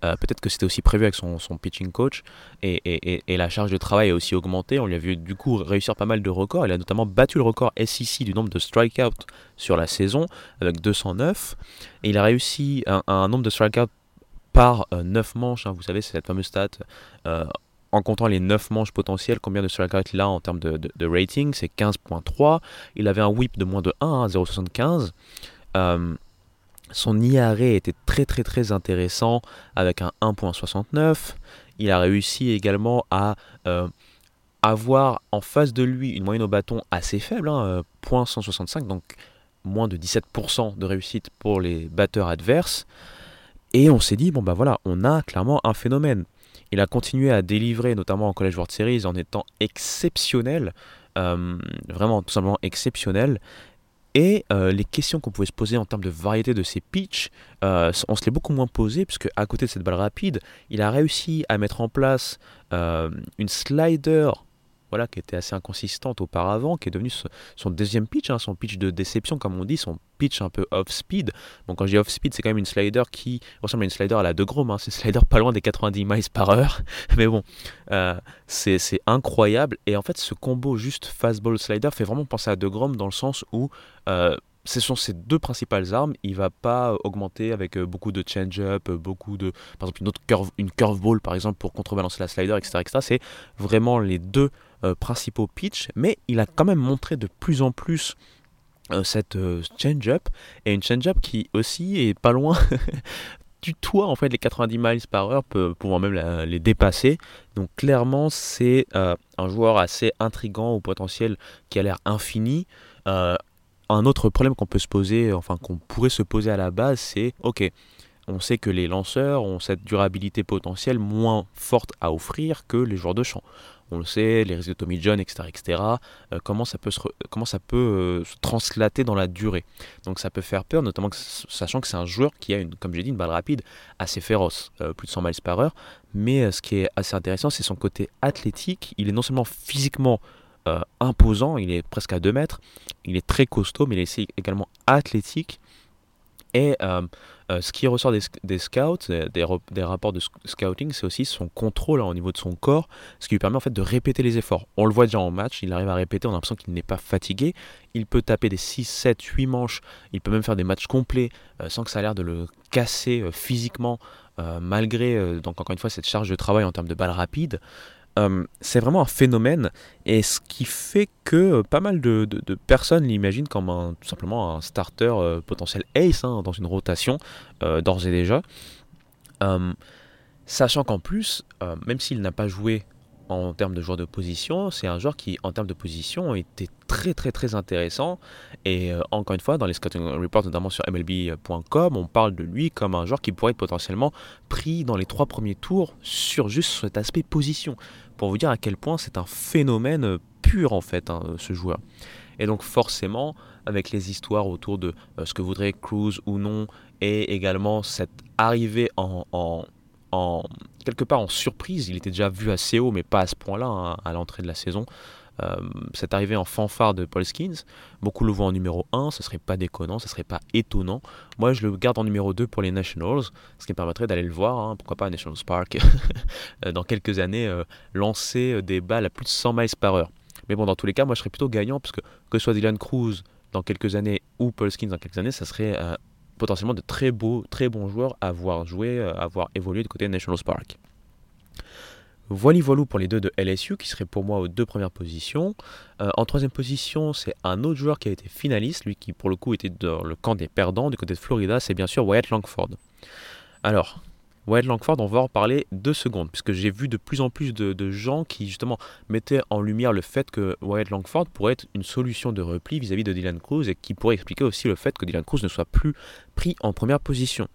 Euh, peut-être que c'était aussi prévu avec son, pitching coach et, la charge de travail a aussi augmenté. On lui a vu du coup réussir pas mal de records. Il a notamment battu le record SEC du nombre de strikeouts sur la saison avec 209. Et il a réussi un, nombre de strikeouts par 9 euh, manches. Hein. vous savez, c'est cette fameuse stat. Euh, en comptant les 9 manches potentielles, combien de strikeouts il a en termes de, rating C'est 15.3. Il avait un whip de moins de 1 à 0.75. Euh, son IARE était très très très intéressant avec un 1.69. Il a réussi également à euh, avoir en face de lui une moyenne au bâton assez faible, hein, 0.165, euh, donc moins de 17% de réussite pour les batteurs adverses. Et on s'est dit, bon bah voilà, on a clairement un phénomène. Il a continué à délivrer, notamment en College World Series, en étant exceptionnel, euh, vraiment tout simplement exceptionnel. Et euh, les questions qu'on pouvait se poser en termes de variété de ses pitchs, euh, on se l'est beaucoup moins posé, puisque à côté de cette balle rapide, il a réussi à mettre en place une slider voilà, qui était assez inconsistante auparavant, qui est devenue son deuxième pitch, hein, son pitch de déception, comme on dit, son pitch un peu off-speed. Bon, quand je dis off-speed, c'est quand même une slider qui ressemble à une slider à la De Grom, hein. c'est une slider pas loin des 90 miles par heure, mais bon, euh, c'est incroyable. Et en fait, ce combo juste fastball-slider fait vraiment penser à De Grom dans le sens où euh, ce sont ses deux principales armes. Il va pas augmenter avec euh, beaucoup de change-up, beaucoup de, par exemple, une autre curve, une curveball par exemple pour contrebalancer la slider, etc. C'est vraiment les deux euh, principaux pitch, mais il a quand même montré de plus en plus euh, cette euh, change-up, et une change-up qui aussi est pas loin du toit en fait les 90 miles par heure, pouvant même les dépasser. Donc clairement c'est un joueur assez intrigant au potentiel qui a l'air infini. un autre problème qu'on peut se poser, enfin qu'on pourrait se poser à la base, c'est ok, on sait que les lanceurs ont cette durabilité potentielle moins forte à offrir que les joueurs de champ on le sait, les risques de Tommy John, etc., etc., euh, comment ça peut, se, comment ça peut euh, se translater dans la durée. Donc ça peut faire peur, notamment sachant que c'est un joueur qui a, une, comme j'ai dit, une balle rapide assez féroce, euh, plus de 100 miles par heure, mais ce qui est assez intéressant, c'est son côté athlétique. Il est non seulement physiquement imposant, il est presque à 2 mètres, il est très costaud, mais il est également athlétique. Et euh, ce qui ressort des, scouts, euh, des, rapports de scouting, c'est aussi son contrôle hein, au niveau de son corps, ce qui lui permet en fait de répéter les efforts. On le voit déjà en match, il arrive à répéter, on a l'impression qu'il n'est pas fatigué. Il peut taper des 6, 7, 8 manches, il peut même faire des matchs complets euh, sans que ça a l'air de le casser physiquement, malgré, donc encore une fois, cette charge de travail en termes de balles rapides. C'est vraiment un phénomène et ce qui fait que pas mal de, personnes l'imaginent comme un, tout simplement un starter potentiel ace hein, dans une rotation d'ores et déjà. sachant qu'en plus, même s'il n'a pas joué en termes de joueur de position, c'est un joueur qui, en termes de position, était très très très intéressant. Et euh, encore une fois, dans les scouting reports, notamment sur MLB.com, on parle de lui comme un joueur qui pourrait être potentiellement pris dans les trois premiers tours sur juste cet aspect position. Pour vous dire à quel point c'est un phénomène pur en fait, hein, ce joueur. Et donc forcément, avec les histoires autour de euh, ce que voudrait Cruz ou non, et également cette arrivée en, quelque part en surprise. Il était déjà vu assez haut, mais pas à ce point-là hein, à l'entrée de la saison. Euh, c'est arrivé en fanfare de Paul Skins. Beaucoup le voient en numéro 1, ce serait pas déconnant, ce serait pas étonnant. Moi, je le garde en numéro 2 pour les Nationals, ce qui me permettrait d'aller le voir, hein, pourquoi pas à Nationals Park, euh, dans quelques années, euh, lancer des balles à plus de 100 miles par heure. Mais bon, dans tous les cas, moi, je serais plutôt gagnant, parce que que ce soit Dylan Cruz dans quelques années ou Paul Skins dans quelques années, ça serait potentiellement de très beaux, très bons joueurs à avoir joué, euh, à avoir évolué du côté de Nationals Park. Voilà voilou pour les deux de LSU qui seraient pour moi aux deux premières positions. Euh, en troisième position, c'est un autre joueur qui a été finaliste, lui qui pour le coup était dans le camp des perdants du côté de Florida, c'est bien sûr Wyatt Langford. Alors, Wyatt Langford, on va en reparler deux secondes, puisque j'ai vu de plus en plus de, gens qui justement mettaient en lumière le fait que Wyatt Langford pourrait être une solution de repli vis-à-vis de Dylan Cruz et qui pourrait expliquer aussi le fait que Dylan Cruz ne soit plus pris en première position.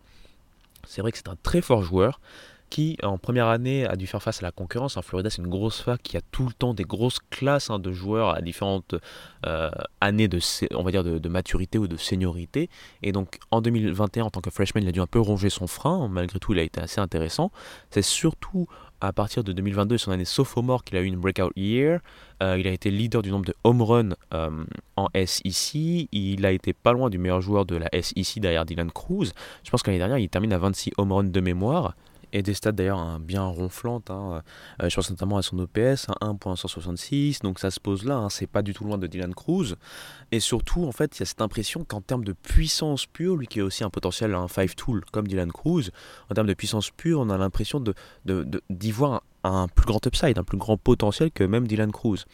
C'est vrai que c'est un très fort joueur, qui en première année a dû faire face à la concurrence. En Florida, c'est une grosse fac qui a tout le temps des grosses classes hein, de joueurs à différentes euh, années de, on va dire de, maturité ou de seniorité. Et donc en 2021, en tant que freshman, il a dû un peu ronger son frein. Malgré tout, il a été assez intéressant. C'est surtout à partir de 2022, son année sophomore, qu'il a eu une breakout year. Euh, il a été leader du nombre de home runs euh, en SEC. Il a été pas loin du meilleur joueur de la SEC derrière Dylan Cruz. Je pense qu'année dernière, il termine à 26 home runs de mémoire et des stats d'ailleurs hein, bien ronflantes. Hein. Euh, je pense notamment à son OPS, 1.166, donc ça se pose là, hein. c'est pas du tout loin de Dylan Cruz. Et surtout, en fait, il y a cette impression qu'en termes de puissance pure, lui qui est aussi un potentiel un 5 tool comme Dylan Cruz, en termes de puissance pure, on a l'impression d'y de, voir un, plus grand upside, un plus grand potentiel que même Dylan Cruz.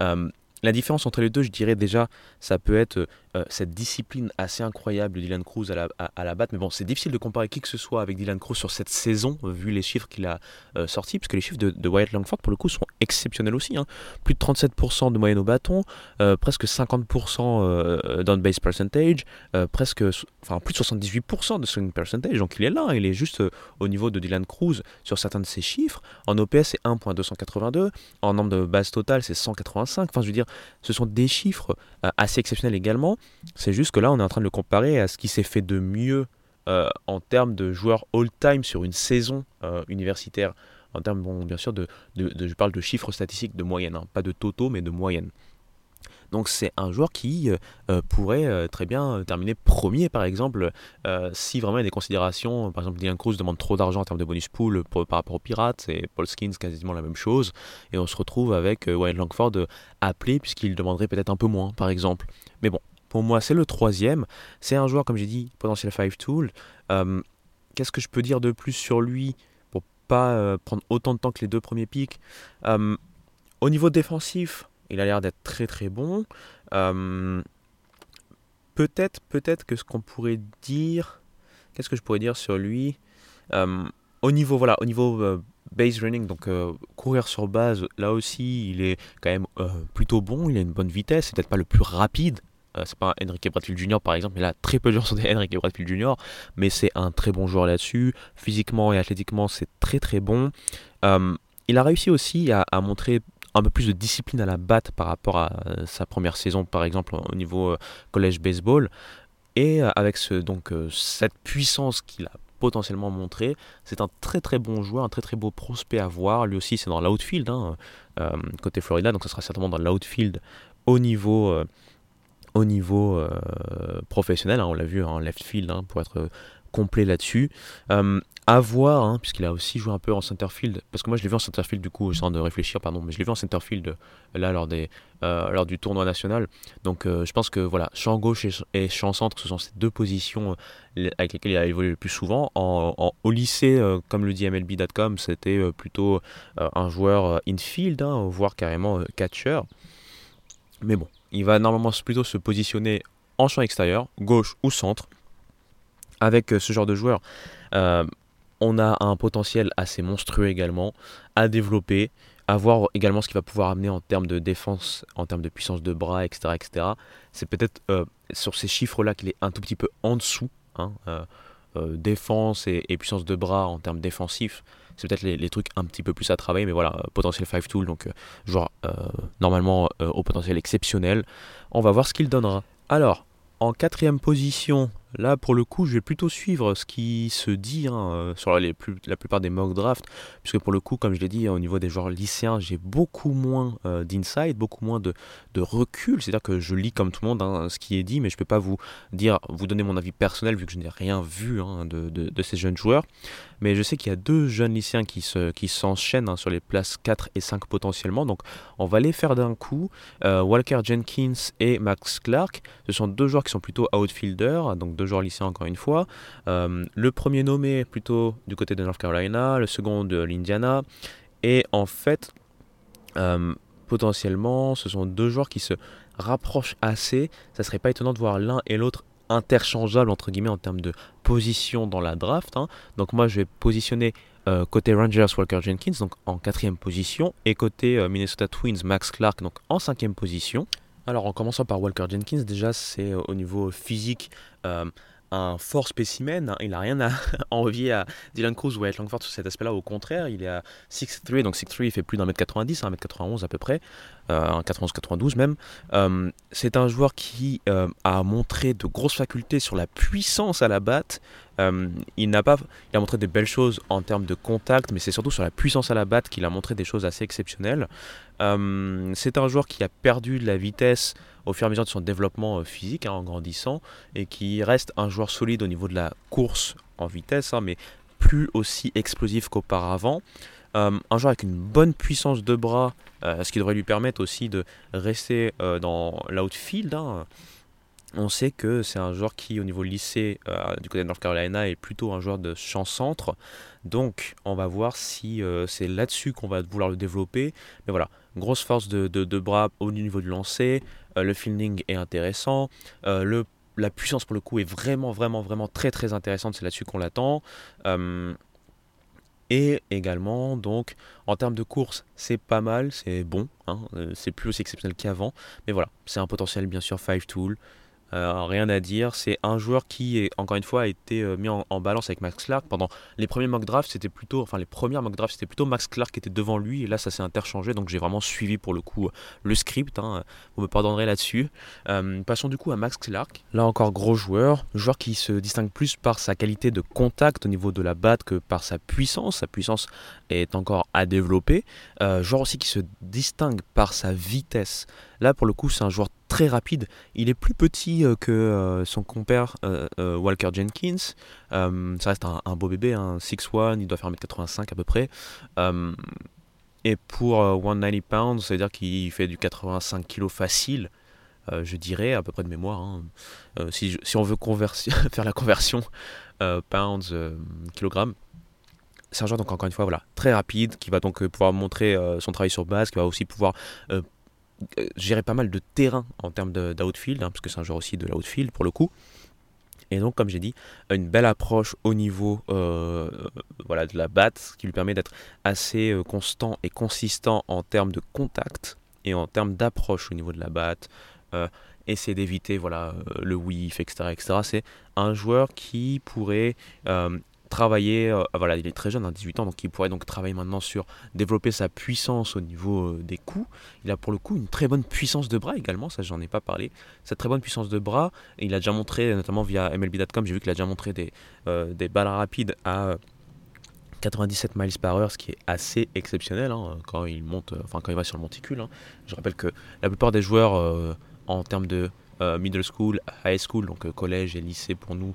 Euh, la différence entre les deux, je dirais déjà, ça peut être euh, cette discipline assez incroyable de Dylan Cruz à la, à, batte. Mais bon, c'est difficile de comparer qui que ce soit avec Dylan Cruz sur cette saison, vu les chiffres qu'il a euh, sortis, puisque les chiffres de, Wyatt Langford, pour le coup, sont exceptionnels aussi. Hein. Plus de 37% de moyenne au bâton, euh, presque 50% down base percentage, presque, enfin, plus de 78% de swing percentage. Donc il est là, il est juste au niveau de Dylan Cruz sur certains de ses chiffres. En OPS, c'est 1.282. En nombre de bases totales, c'est 185. Enfin, je veux dire, ce sont des chiffres euh, assez exceptionnels également. C'est juste que là, on est en train de le comparer à ce qui s'est fait de mieux euh, en termes de joueurs all-time sur une saison euh, universitaire. En termes, bien sûr, de, je parle de chiffres statistiques de moyenne, hein. pas de totaux, mais de moyenne. Donc c'est un joueur qui euh, pourrait très bien terminer premier par exemple si vraiment il y a des considérations. Par exemple, Dylan Cruz demande trop d'argent en termes de bonus pool par rapport aux Pirates et Paul Skins quasiment la même chose. Et on se retrouve avec Wyatt Langford appelé puisqu'il demanderait peut-être un peu moins par exemple. Mais bon, pour moi c'est le troisième. C'est un joueur comme j'ai dit potentiel 5 tool. Qu'est-ce que je peux dire de plus sur lui pour pas prendre autant de temps que les deux premiers pics? Au niveau défensif, il a l'air d'être très très bon. Euh, peut-être, peut-être que ce qu'on pourrait dire, qu'est-ce que je pourrais dire sur lui? Euh, Au niveau, voilà, au niveau euh, base running, donc courir sur base, là aussi, il est quand même plutôt bon. Il a une bonne vitesse, c'est peut-être pas le plus rapide. C'est pas Enrique Bradfield Jr. par exemple, mais là très peu de gens sont des Enrique Bradfield Jr. Mais c'est un très bon joueur là-dessus. Physiquement et athlétiquement, c'est très très bon. il a réussi aussi à montrer un peu plus de discipline à la batte par rapport à euh, sa première saison, par exemple au niveau euh, collège baseball. Et euh, avec ce, donc, cette puissance qu'il a potentiellement montré, c'est un très très bon joueur, un très très beau prospect à voir. Lui aussi, c'est dans l'outfield, hein, côté Florida, donc ce sera certainement dans l'outfield au niveau, au niveau professionnel. Hein, on l'a vu en left field, hein, pour être complet là-dessus. à voir, hein, puisqu'il a aussi joué un peu en centerfield, parce que moi je l'ai vu en centerfield du coup, sans de réfléchir, pardon, mais je l'ai vu en centerfield là lors, des, lors du tournoi national. Donc je pense que voilà, champ gauche et, champ centre, ce sont ces deux positions avec lesquelles il a évolué le plus souvent. En, au lycée, comme le dit MLB.com, c'était plutôt un joueur infield, hein, voire carrément catcher. Mais bon, il va normalement plutôt se positionner en champ extérieur, gauche ou centre. Avec euh, ce genre de joueur, euh, on a un potentiel assez monstrueux également à développer, à voir également ce qu'il va pouvoir amener en termes de défense, en termes de puissance de bras, etc. etc. C'est peut-être euh, sur ces chiffres-là qu'il est un tout petit peu en dessous. Hein, défense et, puissance de bras en termes défensifs, c'est peut-être les, trucs un petit peu plus à travailler, mais voilà, potentiel 5 tool, donc joueur normalement au potentiel exceptionnel. On va voir ce qu'il donnera. Alors, en quatrième position, là pour le coup, je vais plutôt suivre ce qui se dit hein, euh, sur la plupart des mock drafts, puisque pour le coup, comme je l'ai dit, au niveau des joueurs lycéens, j'ai beaucoup moins euh, d'insight, beaucoup moins de, recul. C'est-à-dire que je lis comme tout le monde hein, ce qui est dit, mais je ne peux pas vous dire, vous donner mon avis personnel vu que je n'ai rien vu hein, de, ces jeunes joueurs. Mais je sais qu'il y a deux jeunes lycéens qui, se, qui s'enchaînent sur les places 4 et 5 potentiellement. Donc on va les faire d'un coup. Euh, Walker Jenkins et Max Clark, ce sont deux joueurs qui sont plutôt outfielders, donc deux joueurs lycéens encore une fois. Euh, le premier nommé plutôt du côté de North Carolina, le second de l'Indiana. Et en fait, euh, potentiellement, ce sont deux joueurs qui se rapprochent assez. Ça serait pas étonnant de voir l'un et l'autre interchangeables entre guillemets en termes de position dans la draft. Hein. Donc moi je vais positionner euh, côté Rangers Walker Jenkins donc en quatrième position et côté Minnesota Twins Max Clark donc en cinquième position. Alors en commençant par Walker Jenkins, déjà c'est au niveau physique un fort spécimen. Hein. Il n'a rien à envier à Dylan Cruz ou à Langford sur cet aspect-là. Au contraire, il est à 6'3, donc 6'3 il fait plus d'un mètre 90, 1m91 à peu près, euh, 91-92 même. Euh, c'est un joueur qui euh, a montré de grosses facultés sur la puissance à la batte. Il, a montré des belles choses en termes de contact, mais c'est surtout sur la puissance à la batte qu'il a montré des choses assez exceptionnelles. c'est un joueur qui a perdu de la vitesse au fur et à mesure de son développement physique hein, en grandissant et qui reste un joueur solide au niveau de la course en vitesse, hein, mais plus aussi explosif qu'auparavant. Euh, un joueur avec une bonne puissance de bras, euh, ce qui devrait lui permettre aussi de rester dans l'outfield. Hein. On sait que c'est un joueur qui, au niveau lycée du côté de North Carolina, est plutôt un joueur de champ-centre. Donc, on va voir si c'est là-dessus qu'on va vouloir le développer. Mais voilà, grosse force de, bras au niveau du lancer, euh, le fielding est intéressant, euh, la puissance pour le coup est vraiment, vraiment, vraiment très, très intéressante, c'est là-dessus qu'on l'attend. Euh, et également, donc, en termes de course, c'est pas mal, c'est bon, hein, c'est plus aussi exceptionnel qu'avant, mais voilà, c'est un potentiel bien sûr 5 tool, euh, rien à dire. C'est un joueur qui, encore une fois, a été euh, mis en, balance avec Max Clark. Pendant les premiers mock drafts, c'était plutôt, enfin les premières mock drafts, c'était plutôt Max Clark qui était devant lui. Et là, ça s'est interchangé. Donc j'ai vraiment suivi pour le coup le script. Hein. Vous me pardonnerez là-dessus. Euh, passons du coup à Max Clark. Là encore, gros joueur. Joueur qui se distingue plus par sa qualité de contact au niveau de la batte que par sa puissance. Sa puissance est encore à développer. joueur aussi qui se distingue par sa vitesse. Là, pour le coup, c'est un joueur très rapide. Il est plus petit euh, que euh, son compère euh, Walker Jenkins. ça reste un, beau bébé, un 6'1, il doit faire 1m85 à peu près. et pour 190 pounds, ça veut dire qu'il fait du 85 kg facile. je dirais, à peu près de mémoire. Hein. Si, on veut faire la conversion pounds, kilogrammes, c'est un joueur donc encore une fois voilà très rapide qui va donc pouvoir montrer son travail sur base, qui va aussi pouvoir gérer pas mal de terrain en termes d'outfield, hein, parce que c'est un joueur aussi de l'outfield pour le coup. Et donc, comme j'ai dit, une belle approche au niveau euh, voilà, de la batte, ce qui lui permet d'être assez euh, constant et consistant en termes de contact et en termes d'approche au niveau de la batte. essayer d'éviter voilà, le whiff, etc. etc. C'est un joueur qui pourrait travailler, euh, voilà, il est très jeune, 18 hein, ans, donc il pourrait donc travailler maintenant sur développer sa puissance au niveau euh, des coups. Il a pour le coup une très bonne puissance de bras également, ça j'en ai pas parlé. Cette très bonne puissance de bras, il a déjà montré, notamment via MLB.com, j'ai vu qu'il a déjà montré des, euh, des balles rapides à 97 miles par heure, ce qui est assez exceptionnel hein, quand il monte, enfin quand il va sur le monticule. Hein. Je rappelle que la plupart des joueurs en termes de middle school, high school, donc collège et lycée pour nous,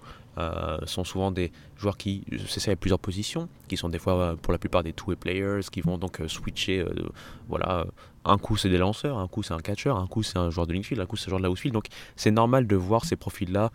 sont souvent des joueurs qui s'essayent à plusieurs positions, qui sont des fois pour la plupart des two-way players, qui vont donc switcher. voilà, un coup c'est des lanceurs, un coup c'est un catcher, un coup c'est un joueur de linfield, un coup c'est un joueur de la outfield. Donc c'est normal de voir ces profils-là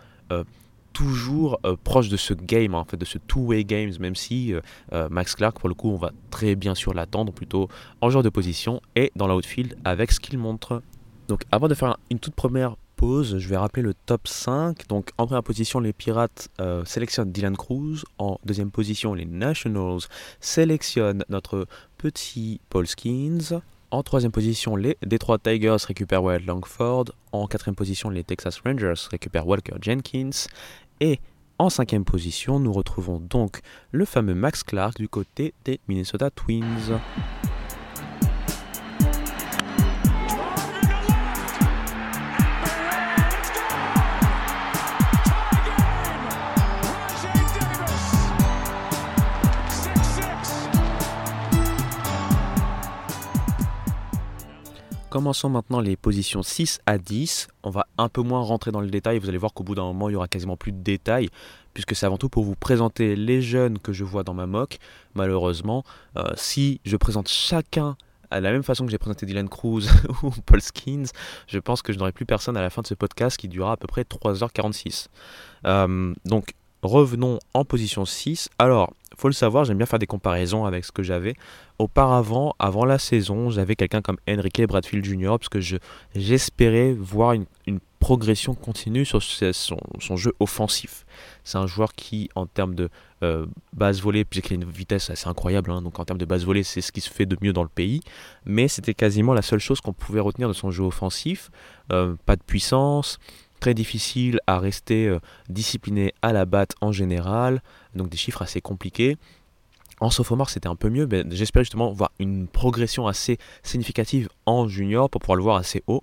toujours euh, proche de ce game, en fait, de ce two-way games, même si euh, euh, Max Clark, pour le coup, on va très bien sûr l'attendre plutôt en joueur de position et dans l'outfield avec ce qu'il montre. Donc avant de faire une toute première je vais rappeler le top 5. Donc en première position, les Pirates sélectionnent Dylan Cruz. En deuxième position, les Nationals sélectionnent notre petit Paul Skins. En troisième position, les Detroit Tigers récupèrent Wyatt Langford. En quatrième position, les Texas Rangers récupèrent Walker Jenkins. Et en cinquième position, nous retrouvons donc le fameux Max Clark du côté des Minnesota Twins. Commençons maintenant les positions 6 à 10. On va un peu moins rentrer dans le détail. Vous allez voir qu'au bout d'un moment, il y aura quasiment plus de détails, puisque c'est avant tout pour vous présenter les jeunes que je vois dans ma mock. Malheureusement, euh, si je présente chacun à la même façon que j'ai présenté Dylan Cruz ou Paul Skins, je pense que je n'aurai plus personne à la fin de ce podcast qui durera à peu près 3h46. Euh, donc, revenons en position 6. Alors, faut le savoir, j'aime bien faire des comparaisons avec ce que j'avais. Auparavant, avant la saison, j'avais quelqu'un comme Enrique Bradfield Jr. parce que j'espérais voir une, progression continue sur son, jeu offensif. C'est un joueur qui, en termes de euh, base volée, puisqu'il a une vitesse assez incroyable, hein, donc en termes de base volée, c'est ce qui se fait de mieux dans le pays. Mais c'était quasiment la seule chose qu'on pouvait retenir de son jeu offensif. Euh, pas de puissance, très difficile à rester euh, discipliné à la batte en général, donc des chiffres assez compliqués. En sophomore, c'était un peu mieux, mais j'espère justement voir une progression assez significative en junior pour pouvoir le voir assez haut.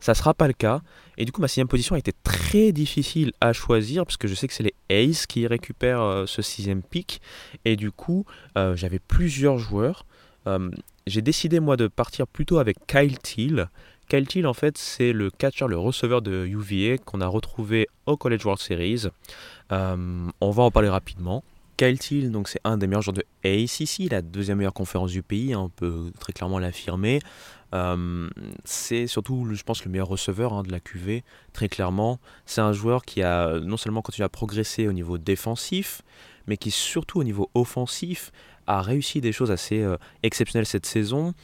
Ça ne sera pas le cas. Et du coup, ma sixième position a été très difficile à choisir parce que je sais que c'est les Ace qui récupèrent euh, ce sixième pick. Et du coup, euh, j'avais plusieurs joueurs. J'ai décidé moi de partir plutôt avec Kyle Thiel, Kyle Thiel, en fait, c'est le catcher, le receveur de UVA qu'on a retrouvé au College World Series. Euh, on va en parler rapidement. Kyle Thiel, donc c'est un des meilleurs joueurs de ACC, la deuxième meilleure conférence du pays, hein, on peut très clairement l'affirmer. Euh, c'est surtout, je pense, le meilleur receveur hein, de la QV, très clairement. C'est un joueur qui a non seulement continué à progresser au niveau défensif, mais qui surtout au niveau offensif a réussi des choses assez euh, exceptionnelles cette saison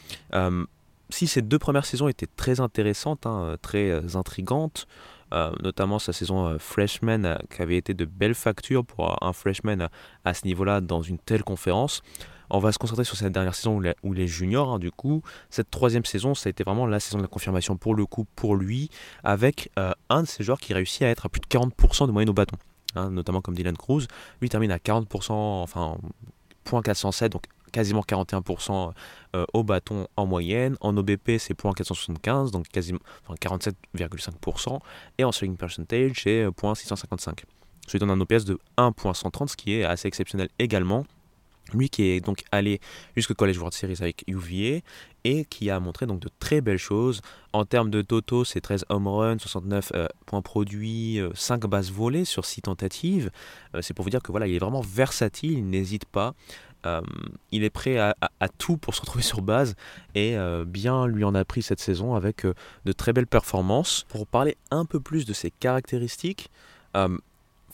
si ces deux premières saisons étaient très intéressantes, hein, euh, très euh, intrigantes, euh, notamment sa saison freshman qui avait été de belle facture pour un freshman à ce niveau-là dans une telle conférence. On va se concentrer sur cette dernière saison où les, juniors, hein, du coup. Cette troisième saison, ça a été vraiment la saison de la confirmation pour le coup, pour lui, avec un de ces joueurs qui réussit à être à plus de 40% de moyenne au bâton. Hein, notamment comme Dylan Cruz. Lui termine à 40%, enfin, .407, donc quasiment 41% euh, au bâton en moyenne. En OBP, c'est .475, donc quasiment 47,5%. Et en swing percentage, c'est .655. Euh, Je lui donne un OPS de 1.130, ce qui est assez exceptionnel également. Lui qui est donc allé jusqu'au College World Series avec UVA et qui a montré donc de très belles choses. En termes de toto, c'est 13 home runs, 69 euh, points produits, 5 bases volées sur 6 tentatives. c'est pour vous dire que voilà, il est vraiment versatile, il n'hésite pas. Euh, il est prêt à, tout pour se retrouver sur base et euh, bien lui en a pris cette saison avec euh, de très belles performances. Pour parler un peu plus de ses caractéristiques,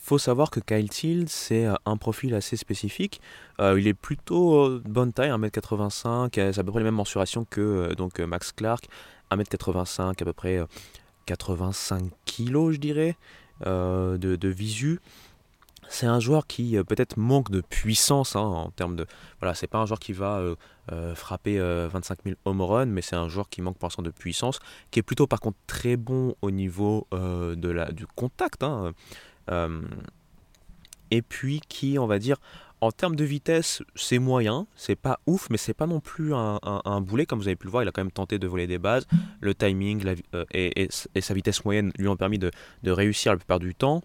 faut savoir que Kyle Thiel, c'est un profil assez spécifique. il est plutôt bonne taille, 1m85, c'est à peu près les mêmes mensurations que donc, Max Clark, 1m85, à peu près 85 kg, je dirais, de, de visu c'est un joueur qui euh, peut-être manque de puissance hein, en termes de. Voilà, c'est pas un joueur qui va euh, euh, frapper 25 000 home runs, mais c'est un joueur qui manque pour l'instant de puissance, qui est plutôt par contre très bon au niveau de la, du contact. Hein, et puis qui, on va dire, en termes de vitesse, c'est moyen, c'est pas ouf, mais c'est pas non plus un, boulet, comme vous avez pu le voir, il a quand même tenté de voler des bases. Le timing et, sa vitesse moyenne lui ont permis de, de réussir la plupart du temps.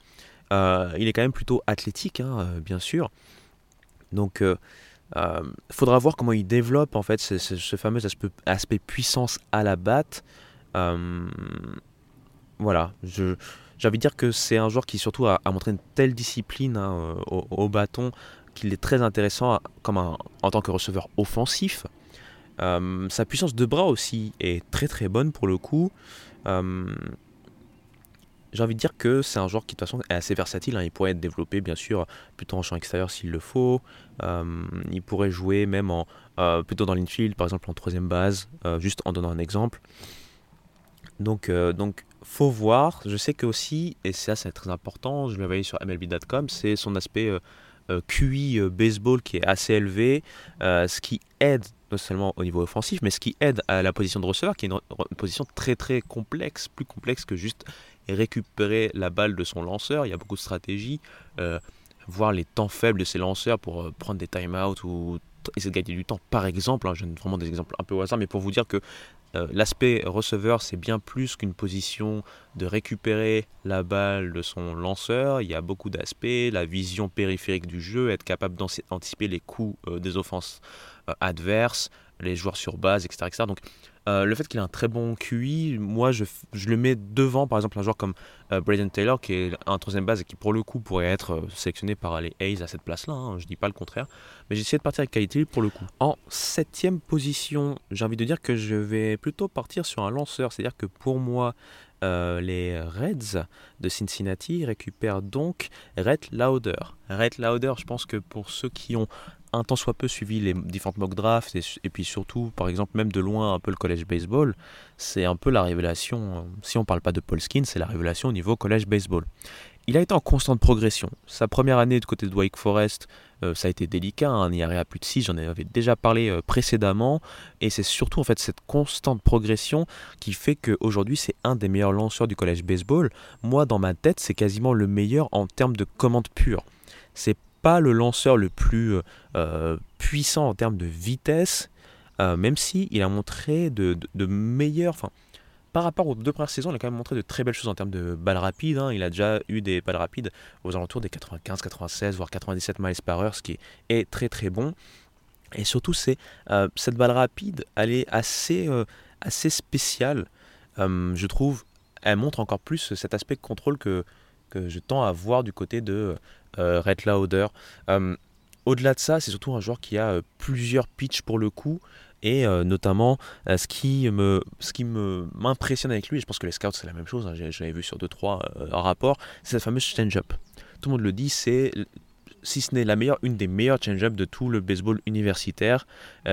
Euh, il est quand même plutôt athlétique, hein, euh, bien sûr. Donc, il euh, faudra voir comment il développe en fait ce, fameux aspect, puissance à la batte. voilà, j'ai envie de dire que c'est un joueur qui surtout a, montré une telle discipline hein, au, bâton qu'il est très intéressant comme en tant que receveur offensif. Sa puissance de bras aussi est très très bonne pour le coup. Euh, j'ai envie de dire que c'est un joueur qui de toute façon est assez versatile. Hein. Il pourrait être développé bien sûr plutôt en champ extérieur s'il le faut. Euh, il pourrait jouer même en, plutôt dans l'infield, par exemple en troisième base, juste en donnant un exemple. Donc, donc faut voir. Je sais que aussi, et ça c'est très important, je l'ai voyé sur MLB.com, c'est son aspect QI baseball qui est assez élevé, ce qui aide non seulement au niveau offensif, mais ce qui aide à la position de receveur, qui est une, position très très complexe, plus complexe que juste récupérer la balle de son lanceur. Il y a beaucoup de stratégies, euh, voir les temps faibles de ses lanceurs pour euh, prendre des time-out ou essayer de gagner du temps. Par exemple, hein, je donne vraiment des exemples un peu au hasard, mais pour vous dire que l'aspect receveur, c'est bien plus qu'une position de récupérer la balle de son lanceur. Il y a beaucoup d'aspects, la vision périphérique du jeu, être capable d'anticiper les coups des offenses euh, adverse, les joueurs sur base, etc. euh, le fait qu'il ait un très bon QI, moi je, le mets devant par exemple un joueur comme euh, Braden Taylor qui est un troisième base et qui pour le coup pourrait être sélectionné par les A's à cette place-là, hein, je dis pas le contraire, mais j'ai essayé de partir avec Kaiti pour le coup. En septième position, j'ai envie de dire que je vais plutôt partir sur un lanceur, c'est-à-dire que pour moi les Reds de Cincinnati récupèrent donc Rhett Lauder. Rhett Lauder, je pense que pour ceux qui ont un temps soit peu suivi les différentes mock drafts et, puis surtout, par exemple, même de loin un peu le collège baseball, c'est un peu la révélation. Euh, si on parle pas de Paul Skin, c'est la révélation au niveau collège baseball. Il a été en constante progression. Sa première année de côté de Wake Forest, euh, ça a été délicat, hein, un IRA à plus de 6, j'en avais déjà parlé euh, précédemment, et c'est surtout en fait cette constante progression qui fait qu'aujourd'hui c'est un des meilleurs lanceurs du collège baseball. Moi dans ma tête c'est quasiment le meilleur en termes de commande pure. C'est pas le lanceur le plus euh, euh, puissant en termes de vitesse, euh, même si il a montré de, meilleurs. Enfin, par rapport aux deux premières saisons, il a quand même montré de très belles choses en termes de balles rapides. Hein. Il a déjà eu des balles rapides aux alentours des 95, 96, voire 97 miles par heure, ce qui est, très très bon. Et surtout, c'est cette balle rapide, elle est assez, assez spéciale. je trouve, elle montre encore plus cet aspect de contrôle que, que je tends à voir du côté de Red Lauder. Euh, au-delà de ça, c'est surtout un joueur qui a euh, plusieurs pitches pour le coup et notamment ce qui ce qui m'impressionne avec lui et je pense que les scouts c'est la même chose hein, j'avais vu sur 2 3 rapports c'est cette fameuse change-up tout le monde le dit c'est si ce n'est la meilleure une des meilleures change-up de tout le baseball universitaire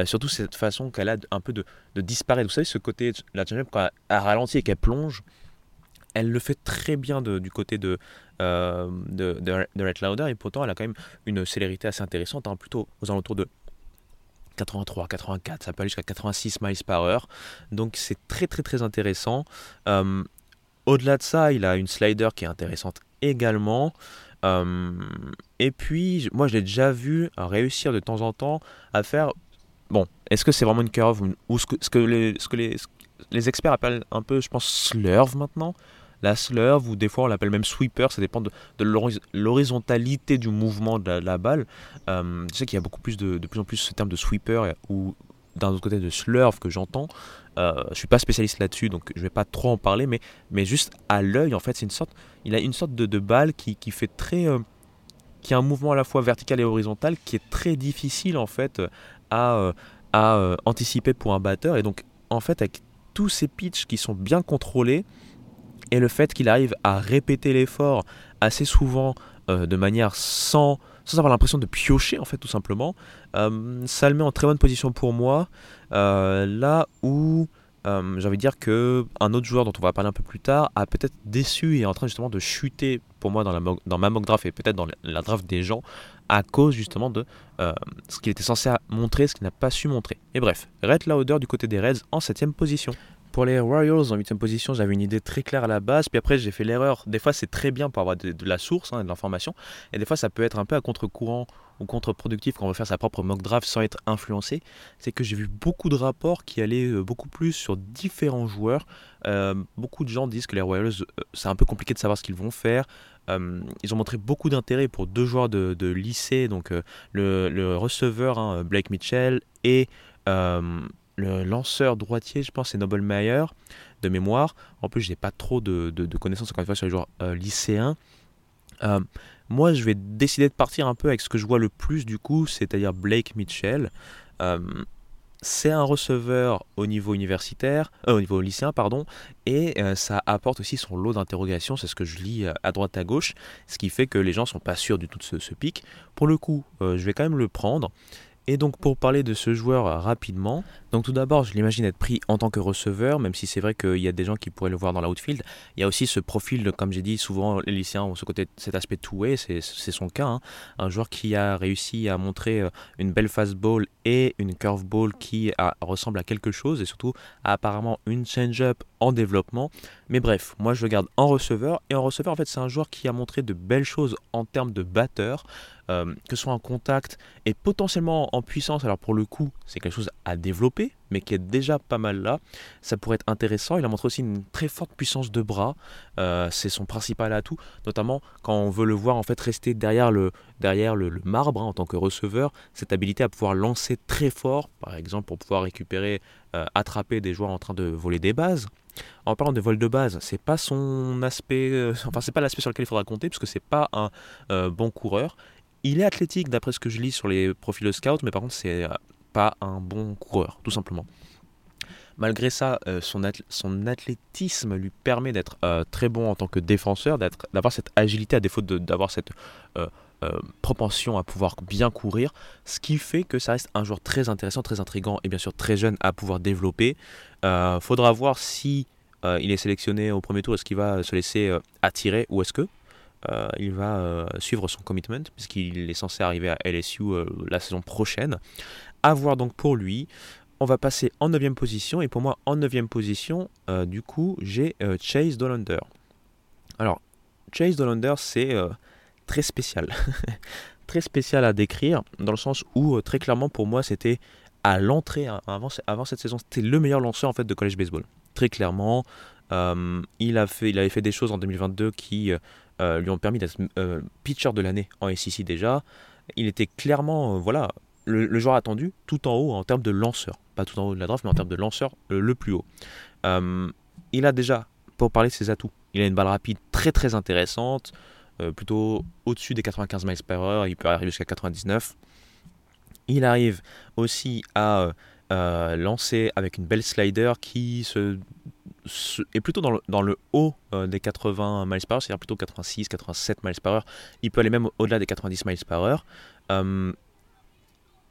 surtout cette façon qu'elle a un peu de, de, disparaître vous savez ce côté la change-up quand elle ralentit et qu'elle plonge elle le fait très bien du côté de, euh, de, de, Red Lauder et pourtant elle a quand même une célérité assez intéressante, hein, plutôt aux alentours de 83, 84, ça peut aller jusqu'à 86 miles par heure. Donc c'est très très très intéressant. Euh, au-delà de ça, il a une slider qui est intéressante également. Euh, et puis, moi je l'ai déjà vu réussir de temps en temps à faire. Bon, est-ce que c'est vraiment une curve ou ce que, ce que, les, ce que les, les experts appellent un peu, je pense, slurve maintenant? La slurve, ou des fois on l'appelle même sweeper, ça dépend de, l'horizontalité du mouvement de la, balle. Euh, je sais qu'il y a beaucoup plus de, de plus en plus ce terme de sweeper ou d'un autre côté de slurve que j'entends. Euh, je suis pas spécialiste là-dessus, donc je vais pas trop en parler, mais, mais juste à l'œil, en fait, c'est une sorte, il a une sorte de, balle qui, fait très, euh, qui a un mouvement à la fois vertical et horizontal qui est très difficile en fait à, euh, à anticiper pour un batteur, et donc en fait avec tous ces pitches qui sont bien contrôlés, et le fait qu'il arrive à répéter l'effort assez souvent euh, de manière sans, sans avoir l'impression de piocher en fait tout simplement, euh, ça le met en très bonne position pour moi. Euh, là où j'ai envie de dire que un autre joueur dont on va parler un peu plus tard a peut-être déçu et est en train justement de chuter pour moi dans, la, dans ma mock draft et peut-être dans la draft des gens à cause justement de ce qu'il était censé montrer, ce qu'il n'a pas su montrer. Et bref, Red Lauder du côté des Reds en 7 position. Pour les Royals en 8 position, j'avais une idée très claire à la base, puis après j'ai fait l'erreur. Des fois c'est très bien pour avoir de, la source, hein, de l'information, et des fois ça peut être un peu à contre-courant ou contre-productif quand on veut faire sa propre mock draft sans être influencé. C'est que j'ai vu beaucoup de rapports qui allaient euh, beaucoup plus sur différents joueurs. Euh, beaucoup de gens disent que les Royals, euh, c'est un peu compliqué de savoir ce qu'ils vont faire. ils ont montré beaucoup d'intérêt pour deux joueurs de, lycée, donc le, receveur hein, Blake Mitchell et le lanceur droitier, je pense, c'est Nobel Meyer. de mémoire. En plus, j'ai pas trop de, connaissances encore une fois sur les joueurs lycéens. moi, je vais décider de partir un peu avec ce que je vois le plus du coup, c'est-à-dire Blake Mitchell c'est un receveur au niveau universitaire, euh, au niveau lycéen, pardon, et euh, ça apporte aussi son lot d'interrogations, c'est ce que je lis euh, à droite à gauche, ce qui fait que les gens sont pas sûrs du tout de ce, ce pic. Pour le coup, je vais quand même le prendre. Et donc pour parler de ce joueur euh, rapidement, donc tout d'abord je l'imagine être pris en tant que receveur, même si c'est vrai qu'il y a des gens qui pourraient le voir dans l'outfield. Il y a aussi ce profil, comme j'ai dit, souvent les lycéens ont ce côté, cet aspect two-way, c'est son cas. Hein. Un joueur qui a réussi à montrer euh, une belle fastball et une curveball qui ressemble à quelque chose et surtout a apparemment une change-up en développement. Mais bref, moi je le garde en receveur et en receveur en fait c'est un joueur qui a montré de belles choses en termes de batteur. Euh, que ce soit en contact et potentiellement en puissance. Alors pour le coup, c'est quelque chose à développer, mais qui est déjà pas mal là. Ça pourrait être intéressant. Il a montré aussi une très forte puissance de bras. Euh, c'est son principal atout, notamment quand on veut le voir en fait rester derrière le, derrière le, marbre hein, en tant que receveur. Cette habilité à pouvoir lancer très fort, par exemple pour pouvoir récupérer, euh, attraper des joueurs en train de voler des bases. En parlant de vol de base, c'est pas son aspect, enfin c'est pas l'aspect sur lequel il faudra compter puisque c'est pas un bon coureur. Il est athlétique d'après ce que je lis sur les profils scout, mais par contre c'est euh, pas un bon coureur, tout simplement. Malgré ça, euh, son, son, athlétisme lui permet d'être euh, très bon en tant que défenseur, d'avoir cette agilité à défaut d'avoir cette propension à pouvoir bien courir, ce qui fait que ça reste un joueur très intéressant, très intrigant et bien sûr très jeune à pouvoir développer. faudra voir si il est sélectionné au premier tour, est-ce qu'il va se laisser attirer ou est-ce que euh, il va euh, suivre son commitment puisqu'il est censé arriver à LSU euh, la saison prochaine. À voir donc pour lui. On va passer en 9 position et pour moi en 9 position, du coup, j'ai Chase Dolander. Alors, Chase Dolander, c'est très spécial. très spécial à décrire dans le sens où très clairement pour moi c'était à l'entrée hein, avant, avant cette saison c'était le meilleur lanceur en fait de college baseball très clairement il, a fait, il avait fait des choses en 2022 qui euh, lui ont permis d'être euh, pitcher de l'année en SEC déjà. Il était clairement, euh, voilà, le, joueur attendu tout en haut en termes de lanceur. Pas tout en haut de la draft, mais en termes de lanceur le plus haut. il a déjà, pour parler de ses atouts, il a une balle rapide très très intéressante, plutôt au-dessus des 95 miles par heure, il peut arriver jusqu'à 99. Il arrive aussi à lancer avec une belle slider qui se est plutôt dans le, haut euh, des 80 miles par heure, c'est-à-dire plutôt 86, 87 miles par heure. Il peut aller même au-delà des 90 miles par heure. Euh,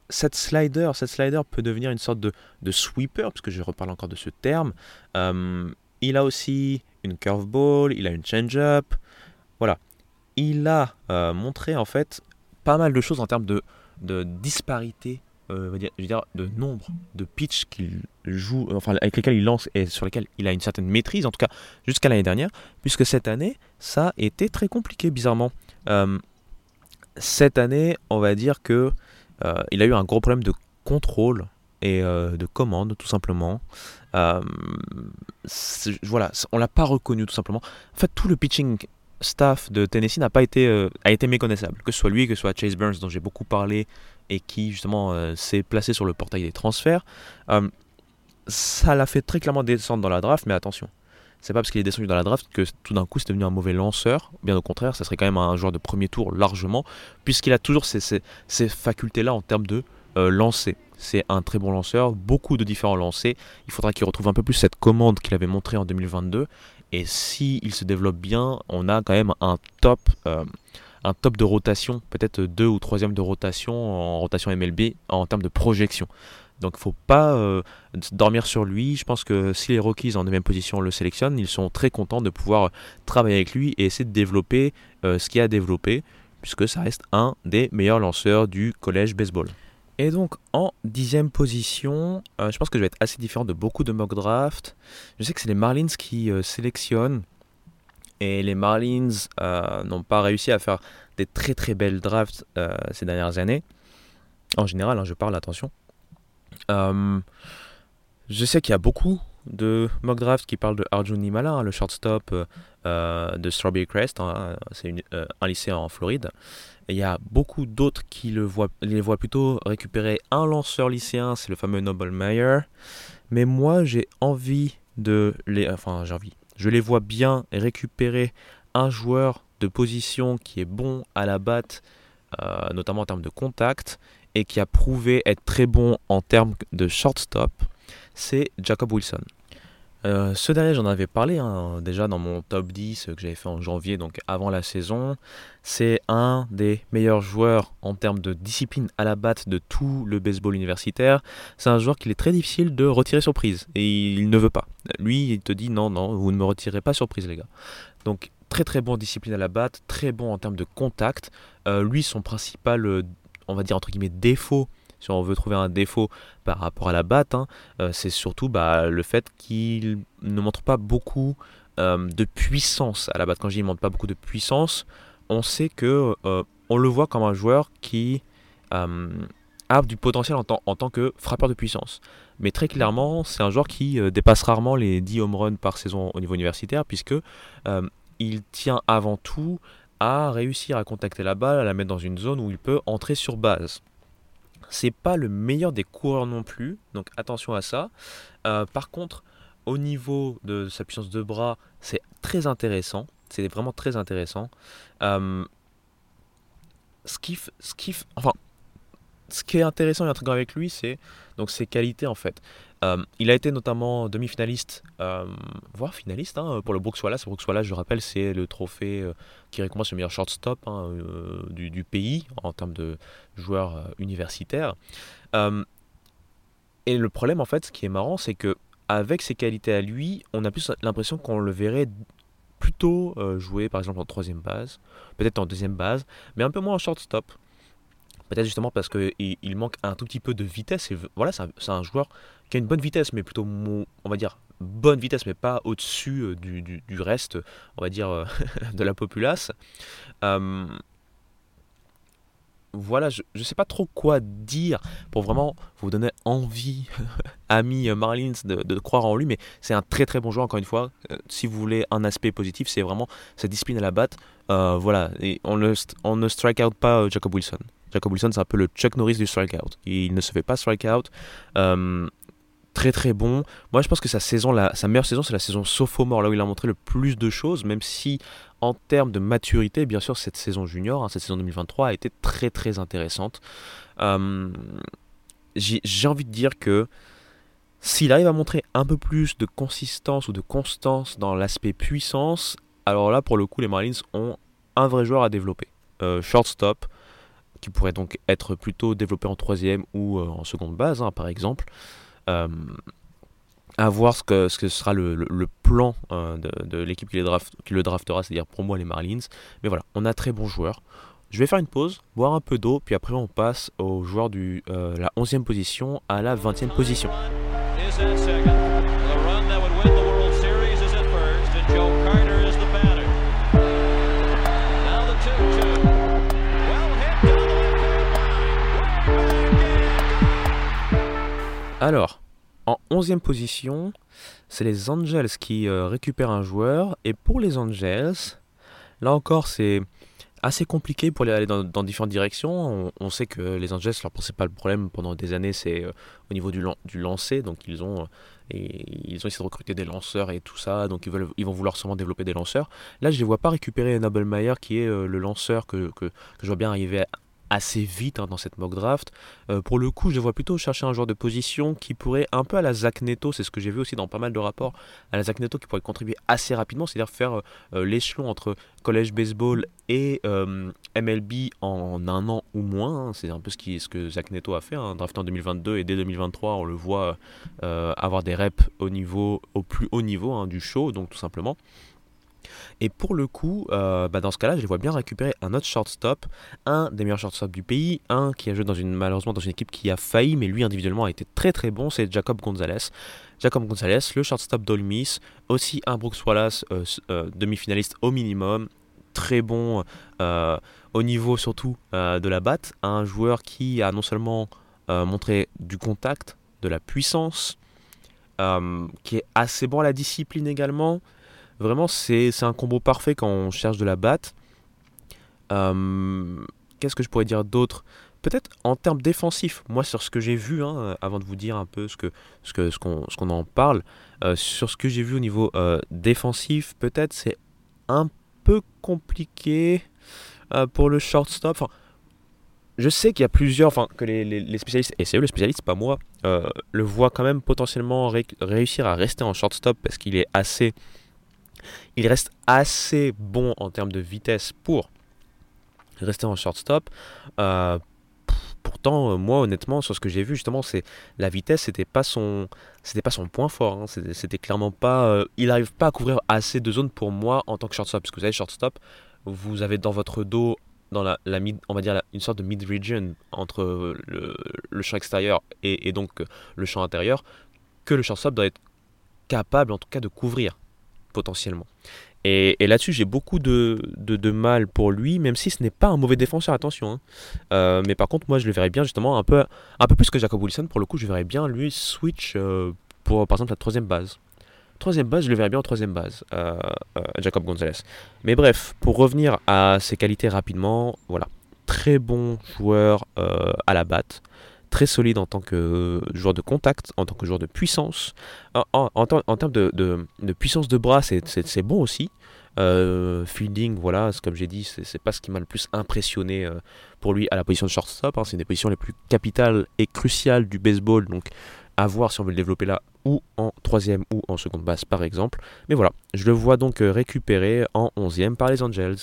cette slider, cette slider peut devenir une sorte de, de sweeper, puisque je reparle encore de ce terme. Euh, il a aussi une curveball, il a une change-up. Voilà. Il a montré en fait pas mal de choses en termes de disparité euh, de nombre de pitch qu'il joue, euh, enfin avec lesquels il lance et sur lesquels il a une certaine maîtrise, en tout cas jusqu'à l'année dernière, puisque cette année, ça a été très compliqué bizarrement. Euh, cette année, on va dire que il a eu un gros problème de contrôle et de commande, tout simplement. voilà, on l'a pas reconnu tout simplement. En fait, tout le pitching staff de Tennessee n'a pas été a été méconnaissable, que ce soit lui, que ce soit Chase Burns dont j'ai beaucoup parlé et qui justement euh, s'est placé sur le portail des transferts, euh, ça l'a fait très clairement descendre dans la draft, mais attention, c'est pas parce qu'il est descendu dans la draft que tout d'un coup c'est devenu un mauvais lanceur. Bien au contraire, ça serait quand même un joueur de premier tour largement, puisqu'il a toujours ces, facultés-là en termes de euh, lancer. C'est un très bon lanceur, beaucoup de différents lancers. Il faudra qu'il retrouve un peu plus cette commande qu'il avait montrée en 2022. Et s'il se développe bien, on a quand même un top, un top de rotation, peut-être deux ou troisième de rotation en rotation MLB en termes de projection. Donc il ne faut pas euh, dormir sur lui. Je pense que si les Rockies en 9 position le sélectionnent, ils sont très contents de pouvoir travailler avec lui et essayer de développer euh, ce qu'il a développé, puisque ça reste un des meilleurs lanceurs du collège baseball. Et donc en dixième position, euh, je pense que je vais être assez différent de beaucoup de mock draft. Je sais que c'est les Marlins qui sélectionnent et les Marlins euh, n'ont pas réussi à faire des très très belles drafts euh, ces dernières années. En général, hein, je parle, attention. Euh, je sais qu'il y a beaucoup de mock drafts qui parlent de Arjun Nimala, hein, le shortstop de Strawberry Crest. Hein, c'est un lycée en Floride. Il y a beaucoup d'autres qui le voient, les voient plutôt récupérer un lanceur lycéen, c'est le fameux Noble Meyer. Mais moi, j'ai envie de les, enfin j'ai envie, je les vois bien récupérer un joueur de position qui est bon à la batte, euh, notamment en termes de contact, et qui a prouvé être très bon en termes de shortstop, c'est Jacob Wilson. Euh, ce dernier, j'en avais parlé hein, déjà dans mon top 10 que j'avais fait en janvier, donc avant la saison. C'est un des meilleurs joueurs en termes de discipline à la batte de tout le baseball universitaire. C'est un joueur qu'il est très difficile de retirer surprise et il ne veut pas. Lui, il te dit non, non, vous ne me retirez pas surprise, les gars. Donc, très très bon discipline à la batte, très bon en termes de contact. Euh, lui, son principal, euh, on va dire entre guillemets, défaut si on veut trouver un défaut par rapport à la batte, hein, euh, c'est surtout bah, le fait qu'il ne montre pas beaucoup euh, de puissance à la batte. Quand je dis ne montre pas beaucoup de puissance, on sait que euh, on le voit comme un joueur qui a du potentiel en, en, tant que frappeur de puissance. Mais très clairement, c'est un joueur qui dépasse rarement les 10 home runs par saison au niveau universitaire, puisque il tient avant tout à réussir à contacter la balle, à la mettre dans une zone où il peut entrer sur base. C'est pas le meilleur des coureurs non plus, donc attention à ça. Euh, par contre, au niveau de sa puissance de bras, c'est très intéressant. C'est vraiment très intéressant. Euh, ce, qui, est intéressant et intriguant avec lui, c'est ses qualités en fait. Euh, il a été notamment demi-finaliste, euh, voire finaliste hein, pour le Brooks Wallace. Brooks Wallace, je rappelle, c'est le trophée euh, qui récompense le meilleur shortstop hein, du, pays en termes de joueurs universitaires. et le problème, en fait, ce qui est marrant, c'est que avec ses qualités à lui, on a plus l'impression qu'on le verrait plutôt jouer, par exemple, en troisième base, peut-être en deuxième base, mais un peu moins en shortstop. Peut-être justement parce qu'il il manque un tout petit peu de vitesse. Voilà, c'est un, joueur qui a une bonne vitesse, mais plutôt, on va dire, bonne vitesse, mais pas au-dessus euh, du, reste, on va dire, euh, de la populace. Euh, voilà, je ne sais pas trop quoi dire pour vraiment vous donner envie, amis Marlins, de, croire en lui, mais c'est un très très bon joueur, encore une fois. si vous voulez un aspect positif, c'est vraiment sa discipline à la batte. voilà, et on ne strike out pas Jacob Wilson. Jacob Wilson, c'est un peu le Chuck Norris du strikeout. Il ne se fait pas strikeout. Euh, très très bon. Moi je pense que sa saison, sa meilleure saison, c'est la saison sophomore, là où il a montré le plus de choses, même si en termes de maturité, bien sûr, cette saison junior, hein, cette saison 2023 a été très très intéressante. Euh, j'ai envie de dire que s'il arrive à montrer un peu plus de consistance ou de constance dans l'aspect puissance, alors là pour le coup les Marlins ont un vrai joueur à développer. Euh, shortstop, qui pourrait donc être plutôt développé en troisième ou euh, en seconde base, hein, par exemple. Euh, à voir ce que, ce sera le, plan euh, de, l'équipe qui, le draftera, c'est-à-dire pour moi les Marlins. Mais voilà, on a très bons joueurs. Je vais faire une pause, boire un peu d'eau, puis après on passe aux joueurs de la 11e position à la 20e position. Alors, en 11e position, c'est les Angels qui euh, récupèrent un joueur. Et pour les Angels, là encore, c'est assez compliqué pour aller dans, différentes directions. On, sait que les Angels, leur principal problème pendant des années, c'est euh, au niveau du, lancer. Donc ils ont, et, ils ont essayé de recruter des lanceurs et tout ça. Donc ils, vont vouloir sûrement développer des lanceurs. Là, je ne les vois pas récupérer Nobelmeyer, qui est euh, le lanceur que, je vois bien arriver assez vite hein, dans cette mock draft. Euh, pour le coup, je vois plutôt chercher un joueur de position qui pourrait, un peu à la Zach Neto, c'est ce que j'ai vu aussi dans pas mal de rapports, à la Zach Neto qui pourrait contribuer assez rapidement, c'est-à-dire faire euh, euh, l'échelon entre college baseball et MLB en un an ou moins. Hein. C'est un peu ce, qui, ce que Zach Neto a fait, hein, draft en 2022 et dès 2023, on le voit avoir des reps au plus haut niveau hein, du show, donc tout simplement. Et pour le coup, euh, bah, dans ce cas-là, je les vois bien récupérer un autre shortstop, un des meilleurs shortstops du pays, un qui a joué dans une, malheureusement dans une équipe qui a failli, mais lui individuellement a été très très bon, c'est Jacob Gonzalez. Jacob Gonzalez, le shortstop d'Olmis, aussi un Brooks Wallace, euh, euh, demi-finaliste au minimum, très bon au niveau surtout de la batte, un joueur qui a non seulement montré du contact, de la puissance, qui est assez bon à la discipline également, Vraiment, c'est un combo parfait quand on cherche de la batte. Euh, qu'est-ce que je pourrais dire d'autre? Peut-être en termes défensifs, moi sur ce que j'ai vu, hein, avant de vous dire un peu ce que ce que ce qu'on qu'on en parle, sur ce que j'ai vu au niveau défensif, peut-être c'est un peu compliqué pour le shortstop. Je sais qu'il y a plusieurs, enfin que les, les, spécialistes, et c'est eux les spécialistes, pas moi, le voient quand même potentiellement réussir à rester en shortstop parce qu'il est assez, il reste assez bon en termes de vitesse pour rester en shortstop. Euh, pourtant, euh, moi, honnêtement, sur ce que j'ai vu, justement, c'est la vitesse, c'était pas son, pas son point fort. Hein. C'était clairement pas, euh, il n'arrive pas à couvrir assez de zones pour moi en tant que shortstop. Parce que vous savez, shortstop, vous avez dans votre dos, dans la, on va dire une sorte de mid region entre le, champ extérieur et, donc le champ intérieur, que le shortstop doit être capable, en tout cas, de couvrir potentiellement. Et, là-dessus, j'ai beaucoup de, mal pour lui, même si ce n'est pas un mauvais défenseur, attention. Hein. Euh, mais par contre, moi, je le verrais bien justement un peu, un peu plus que Jacob Wilson. Pour le coup, je verrais bien lui switch euh, pour, par exemple, la troisième base. Troisième base, je le verrais bien en troisième base, euh, Jacob Gonzalez. Mais bref, pour revenir à ses qualités rapidement, voilà. Très bon joueur à la batte très solide en tant que joueur de contact, en tant que joueur de puissance. En, termes de, puissance de bras, c'est bon aussi. Euh, fielding, voilà, comme j'ai dit, c'est pas ce qui m'a le plus impressionné euh, pour lui à la position de shortstop. Hein. c'est une des positions les plus capitales et cruciales du baseball, donc à voir si on veut le développer là ou en troisième ou en seconde base par exemple. Mais voilà, je le vois donc euh, récupéré en onzième par les Angels.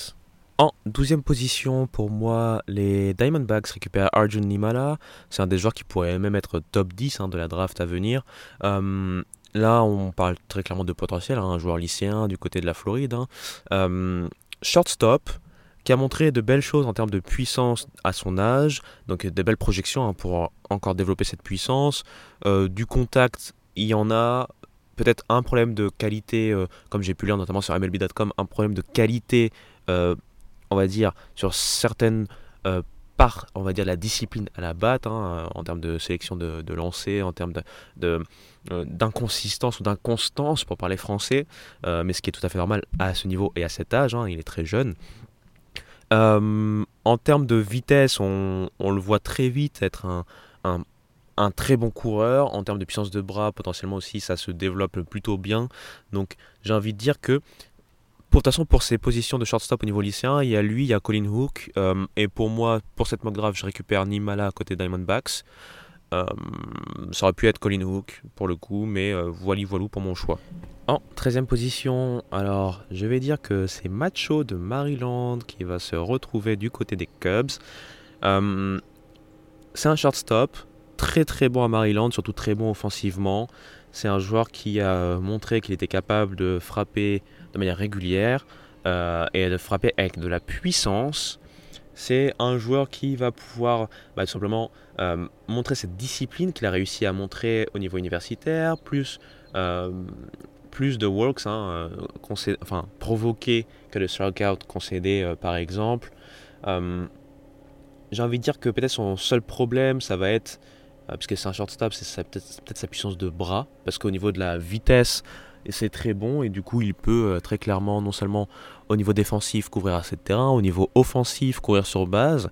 En 12 position, pour moi, les Diamondbacks récupèrent Arjun Nimala. C'est un des joueurs qui pourrait même être top 10 hein, de la draft à venir. Euh, là, on parle très clairement de potentiel, hein, un joueur lycéen du côté de la Floride. Hein. Euh, shortstop, qui a montré de belles choses en termes de puissance à son âge, donc des belles projections pour encore développer cette puissance. Euh, du contact, il y en a. Peut-être un problème de qualité, comme j'ai pu lire notamment sur MLB.com, un problème de qualité on va dire, sur certaines euh, parts, on va dire, la discipline à la batte, hein, euh, en termes de sélection de, de lancer, en termes de, euh, d'inconsistance ou d'inconstance, pour parler français, mais ce qui est tout à fait normal à ce niveau et à cet âge, hein, il est très jeune. en termes de vitesse, on, le voit très vite être un, très bon coureur. En termes de puissance de bras, potentiellement aussi, ça se développe plutôt bien. Donc j'ai envie de dire que pour, de toute façon, pour ses positions de shortstop au niveau lycéen, il y a lui, il y a Colin Hook. Euh, et pour moi, pour cette mock draft, je récupère Nimala à côté Diamondbacks. Euh, ça aurait pu être Colin Hook pour le coup, mais euh, voilà pour mon choix. En 13e position, alors je vais dire que c'est Macho de Maryland qui va se retrouver du côté des Cubs. c'est un shortstop, très très bon à Maryland, surtout très bon offensivement. C'est un joueur qui a montré qu'il était capable de frapper de manière régulière euh, et de frapper avec de la puissance. C'est un joueur qui va pouvoir bah, tout simplement euh, montrer cette discipline qu'il a réussi à montrer au niveau universitaire, plus, euh, plus de works, hein, enfin, provoquer que le strikeout concédé par exemple. J'ai envie de dire que peut-être son seul problème, ça va être, puisque c'est un shortstop, c'est peut-être peut sa puissance de bras, parce qu'au niveau de la vitesse, et c'est très bon et du coup il peut euh, très clairement non seulement au niveau défensif couvrir assez de terrain, au niveau offensif courir sur base.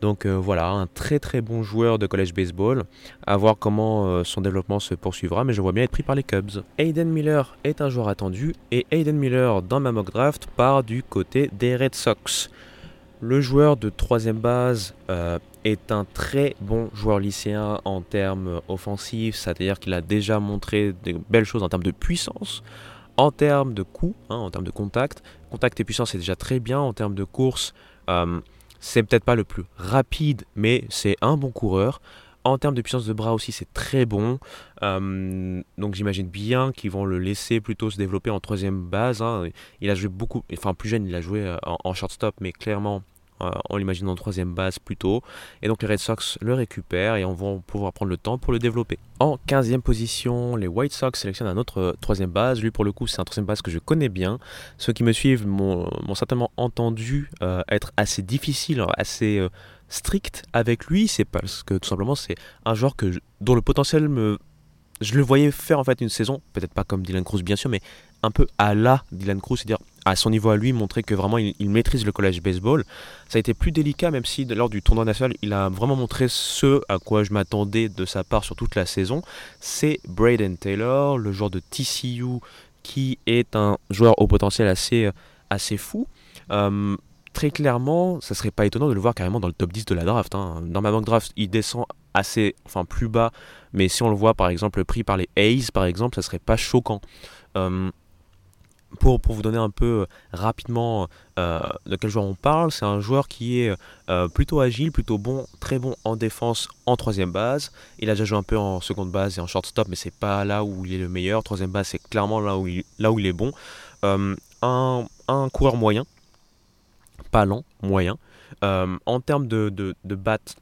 Donc euh, voilà, un très très bon joueur de college baseball. À voir comment euh, son développement se poursuivra, mais je vois bien être pris par les Cubs. Aiden Miller est un joueur attendu et Aiden Miller dans ma mock draft part du côté des Red Sox. Le joueur de troisième base est un très bon joueur lycéen en termes offensifs, c'est-à-dire qu'il a déjà montré de belles choses en termes de puissance, en termes de coups, hein, en termes de contact. Contact et puissance, c'est déjà très bien. En termes de course, euh, c'est peut-être pas le plus rapide, mais c'est un bon coureur. En termes de puissance de bras aussi, c'est très bon. Euh, donc j'imagine bien qu'ils vont le laisser plutôt se développer en troisième base. Hein. Il a joué beaucoup, enfin plus jeune, il a joué euh, en, en shortstop, mais clairement euh, en l'imaginant en troisième base plutôt. Et donc les Red Sox le récupèrent et on va pouvoir prendre le temps pour le développer. En 15e position, les White Sox sélectionnent un autre euh, troisième base. Lui pour le coup c'est un troisième base que je connais bien. Ceux qui me suivent m'ont certainement entendu euh, être assez difficile, assez strict avec lui. C'est parce que tout simplement c'est un joueur dont le potentiel me... Je le voyais faire en fait une saison, peut-être pas comme Dylan Cruz bien sûr, mais un peu à la Dylan Cruz, c'est-à-dire à son niveau à lui, montrer que vraiment il, maîtrise le collège baseball. Ça a été plus délicat, même si lors du tournoi national, il a vraiment montré ce à quoi je m'attendais de sa part sur toute la saison. C'est Braden Taylor, le joueur de TCU, qui est un joueur au potentiel assez, assez fou. Euh, très clairement, ça serait pas étonnant de le voir carrément dans le top 10 de la draft. Hein. Dans ma mock draft, il descend assez, enfin plus bas, mais si on le voit par exemple pris par les A's, par exemple, ça serait pas choquant. Euh, pour, vous donner un peu euh, rapidement euh, de quel joueur on parle, c'est un joueur qui est plutôt agile, plutôt bon, très bon en défense en troisième base. Il a déjà joué un peu en seconde base et en shortstop, mais c'est pas là où il est le meilleur. Troisième base, c'est clairement là où il, est bon. un, coureur moyen, pas lent, moyen. Euh, en termes de, de, de batte,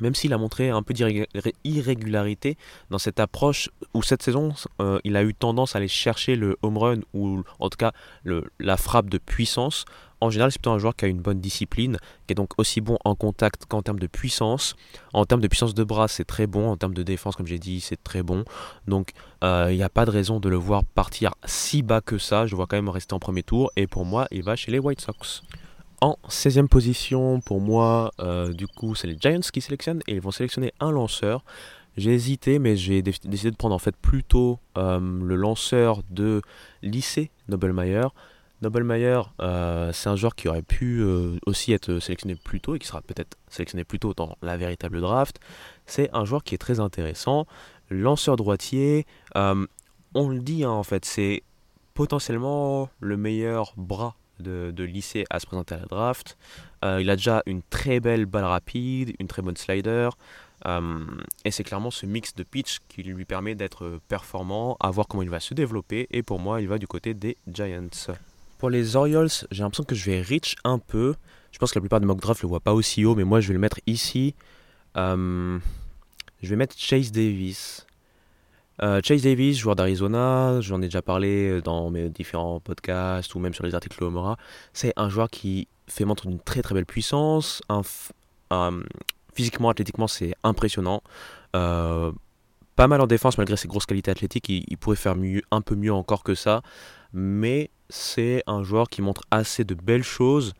même s'il a montré un peu d'irrégularité dans cette approche où cette saison, euh, il a eu tendance à aller chercher le home run ou en tout cas la frappe de puissance. En général, c'est plutôt un joueur qui a une bonne discipline, qui est donc aussi bon en contact qu'en termes de puissance. En termes de puissance de bras, c'est très bon. En termes de défense, comme j'ai dit, c'est très bon. Donc, euh, il n'y a pas de raison de le voir partir si bas que ça. Je vois quand même rester en premier tour. Et pour moi, il va chez les White Sox. En 16e position, pour moi, euh, du coup, c'est les Giants qui sélectionnent et ils vont sélectionner un lanceur. J'ai hésité, mais j'ai décidé de prendre en fait plutôt euh, le lanceur de lycée, Nobelmeyer. Nobelmeyer, euh, c'est un joueur qui aurait pu aussi être sélectionné plus tôt et qui sera peut-être sélectionné plus tôt dans la véritable draft. C'est un joueur qui est très intéressant. Lanceur droitier, on le dit hein, en fait, c'est potentiellement le meilleur bras de, lycée à se présenter à la draft. Euh, il a déjà une très belle balle rapide, une très bonne slider. Euh, et c'est clairement ce mix de pitch qui lui permet d'être performant, à voir comment il va se développer. Et pour moi, il va du côté des Giants. Pour les Orioles, j'ai l'impression que je vais reach un peu. Je pense que la plupart des mock drafts le voient pas aussi haut, mais moi je vais le mettre ici. Euh, je vais mettre Chase Davis. Euh, Chase Davis, joueur d'Arizona, j'en ai déjà parlé euh, dans mes différents podcasts ou même sur les articles Omora. C'est un joueur qui fait montre d'une très très belle puissance. physiquement, athlétiquement, c'est impressionnant. Euh, pas mal en défense malgré ses grosses qualités athlétiques. Il, pourrait faire un peu mieux encore que ça. Mais c'est un joueur qui montre assez de belles choses.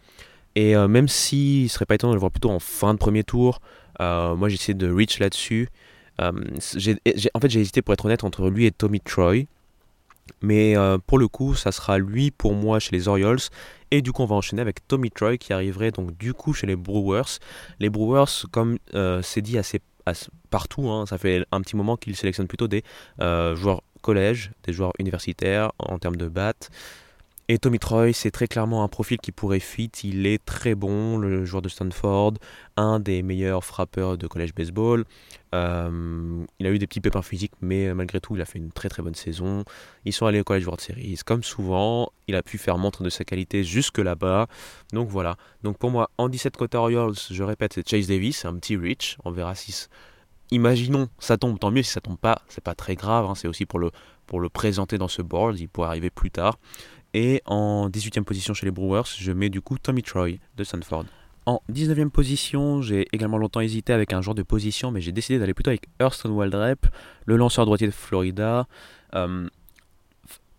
Et même s'il ne serait pas étonnant de le voir plutôt en fin de premier tour, moi j'essaie de reach là-dessus. Euh, en fait, j'ai hésité pour être honnête entre lui et Tommy Troy. Mais euh, pour le coup, ça sera lui pour moi chez les Orioles. Et du coup, on va enchaîner avec Tommy Troy qui arriverait donc du coup chez les Brewers. Les Brewers, comme euh, c'est dit assez, partout, hein, ça fait un petit moment qu'ils sélectionnent plutôt des joueurs collège, des joueurs universitaires en termes de batte. Et Tommy Troy, c'est très clairement un profil qui pourrait fit. Il est très bon, le joueur de Stanford, un des meilleurs frappeurs de collège baseball. Euh, il a eu des petits pépins physiques, mais malgré tout, il a fait une très très bonne saison. Ils sont allés au College World Series, comme souvent. Il a pu faire montre de sa qualité jusque là-bas. Donc voilà. Donc pour moi, en 17 côté Orioles, je répète, c'est Chase Davis, un petit reach. On verra si. Imaginons, ça tombe, tant mieux. Si ça tombe pas, c'est pas très grave. Hein. C'est aussi pour le, pour le présenter dans ce board. Il pourrait arriver plus tard. Et en 18e position chez les Brewers, je mets du coup Tommy Troy de Sanford. En 19e position, j'ai également longtemps hésité avec un genre de position, mais j'ai décidé d'aller plutôt avec Hurston Waldrep, le lanceur droitier de Florida. Euh,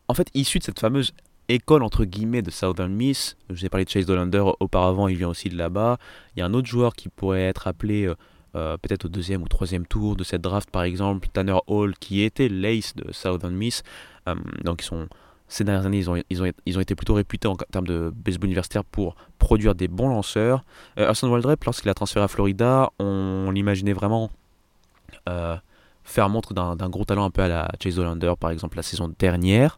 en fait, issu de cette fameuse école entre guillemets de Southern Miss, je vous ai parlé de Chase Dolander auparavant, il vient aussi de là-bas. Il y a un autre joueur qui pourrait être appelé euh, euh, peut-être au deuxième ou troisième tour de cette draft, par exemple, Tanner Hall, qui était l'ace de Southern Miss. donc ils sont ces dernières années, ils ont, été plutôt réputés en termes de baseball universitaire pour produire des bons lanceurs. Euh, Austin Waldrep, lorsqu'il a transféré à Florida, on, l'imaginait vraiment euh, faire montre d'un gros talent un peu à la Chase Hollander, par exemple, la saison dernière.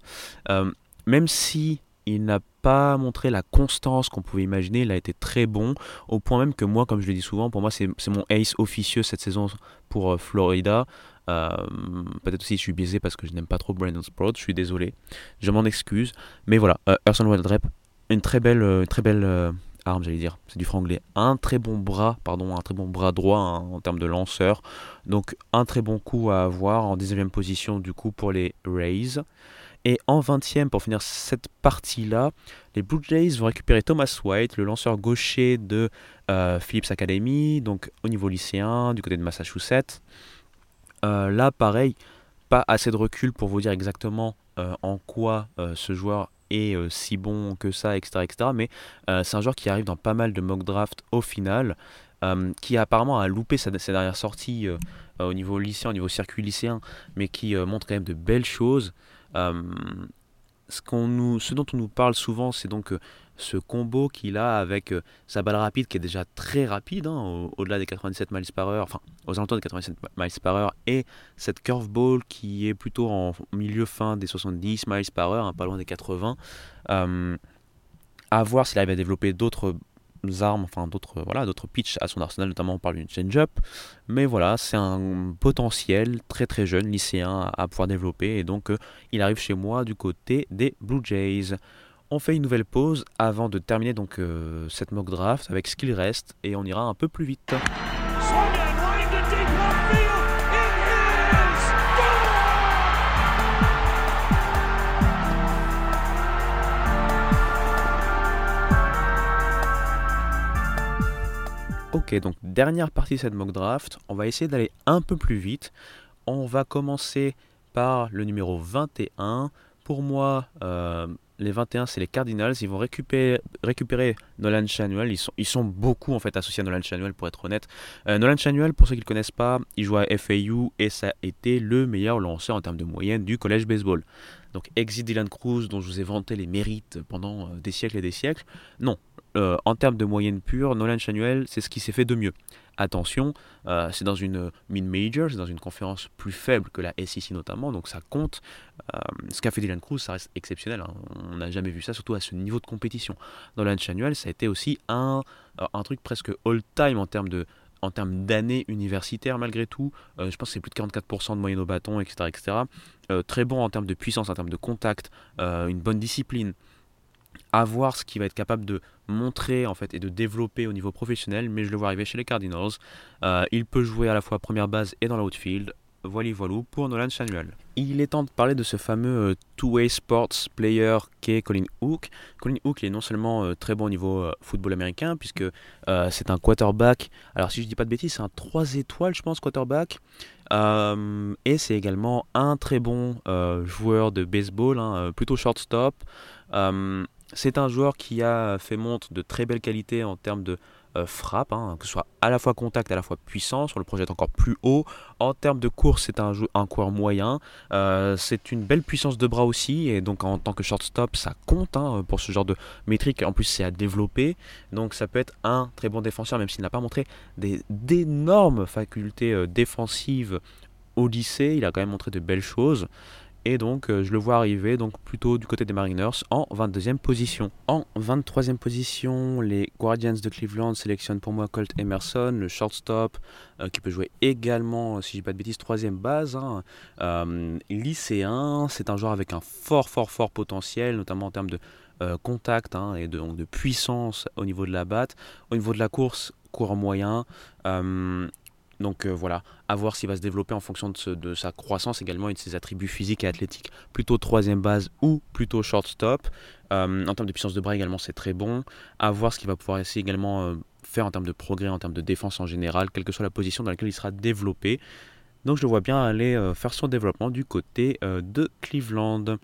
Euh, même si il n'a pas montré la constance qu'on pouvait imaginer, il a été très bon, au point même que moi, comme je le dis souvent, pour moi c'est mon ace officieux cette saison pour euh, Florida. Euh, peut-être aussi je suis biaisé parce que je n'aime pas trop Brandon Sprout, je suis désolé, je m'en excuse. Mais voilà, euh, Urson Waldrep, une très belle, euh, très belle arme, j'allais dire, c'est du franglais. Un très bon bras, pardon, un très bon bras droit hein, en termes de lanceur. Donc un très bon coup à avoir en 19e position du coup pour les Rays. Et en 20e, pour finir cette partie-là, les Blue Jays vont récupérer Thomas White, le lanceur gaucher de Phillips Academy, donc au niveau lycéen, du côté de Massachusetts. Euh, là, pareil, pas assez de recul pour vous dire exactement euh, en quoi euh, ce joueur est si bon que ça, etc. etc. mais c'est un joueur qui arrive dans pas mal de mock draft au final, qui apparemment a loupé ses dernières au niveau lycéen, au niveau circuit lycéen, mais qui montre quand même de belles choses. ce, ce dont on nous parle souvent, c'est donc ce combo qu'il a avec euh, sa balle rapide qui est déjà très rapide, hein, au-delà des 97 miles par heure, enfin aux alentours des 87 miles par heure, et cette curveball qui est plutôt en milieu fin des 70 miles par heure, hein, pas loin des 80. Euh, à voir s'il arrive à développer d'autres armes, enfin d'autres voilà, d'autres pitchs à son arsenal, notamment on parle d'une change-up. Mais voilà, c'est un potentiel très très jeune lycéen à, pouvoir développer, et donc euh, il arrive chez moi du côté des Blue Jays. On fait une nouvelle pause avant de terminer donc euh, cette mock draft avec ce qu'il reste et on ira un peu plus vite. Ok, donc dernière partie de cette mock draft, on va essayer d'aller un peu plus vite. On va commencer par le numéro 21. Pour moi, euh, les 21, c'est les Cardinals. Ils vont récupérer, Nolan Chanuel. Ils sont, ils sont beaucoup en fait associés à Nolan Chanuel pour être honnête. Euh, Nolan Chanuel, pour ceux qui ne le connaissent pas, il joue à FAU et ça a été le meilleur lanceur en termes de moyenne du collège baseball. Donc exit Dylan Cruz, dont je vous ai vanté les mérites pendant euh, des siècles et des siècles. Non, euh, en termes de moyenne pure, Nolan Chanuel, c'est ce qui s'est fait de mieux. Attention, euh, c'est dans une mid-major, c'est dans une conférence plus faible que la SEC notamment, donc ça compte. Euh, ce qu'a fait Dylan Cruz, ça reste exceptionnel. Hein. On n'a jamais vu ça, surtout à ce niveau de compétition. Nolan Chanuel, ça a été aussi un, un truc presque all-time en termes de en termes d'années universitaires malgré tout. je pense que c'est plus de 44% de moyenne au bâton, etc. etc. très bon en termes de puissance, en termes de contact, une bonne discipline à voir ce qu'il va être capable de montrer en fait et de développer au niveau professionnel, mais je le vois arriver chez les Cardinals. Euh, il peut jouer à la fois première base et dans l'outfield. Voilà, voilà pour Nolan Samuel. Il est temps de parler de ce fameux euh, two-way sports player qu'est Colin Hook. Colin Hook est non seulement euh, très bon au niveau football américain, puisque c'est un quarterback. Alors, si je dis pas de bêtises, c'est un 3 étoiles, je pense, quarterback. et c'est également un très bon joueur de baseball, hein, plutôt shortstop. C'est un joueur qui a fait montre de très belles qualités en termes de euh, frappe, hein, que ce soit à la fois contact, à la fois puissant, sur le projet encore plus haut. En termes de course, c'est un, un moyen. Euh, c'est une belle puissance de bras aussi, et donc en tant que shortstop, ça compte hein, pour ce genre de métrique. En plus, c'est à développer, donc ça peut être un très bon défenseur, même s'il n'a pas montré d'énormes facultés euh, défensives au lycée. Il a quand même montré de belles choses et donc euh, je le vois arriver donc plutôt du côté des Mariners en 22e position. En 23e position, les Guardians de Cleveland sélectionnent pour moi Colt Emerson, le shortstop, euh, qui peut jouer également, si je dis pas de bêtises, troisième base. Hein. Euh, lycéen, c'est un joueur avec un fort fort fort potentiel, notamment en termes de contact hein, et de, donc de puissance au niveau de la batte. Au niveau de la course, court moyen. Donc euh, voilà, à voir s'il va se développer en fonction de, sa croissance également et de ses attributs physiques et athlétiques. Plutôt troisième base ou plutôt shortstop. Euh, en termes de puissance de bras également, c'est très bon. À voir ce qu'il va pouvoir essayer également euh, faire en termes de progrès, en termes de défense en général, quelle que soit la position dans laquelle il sera développé. Donc je le vois bien aller faire son développement du côté de Cleveland.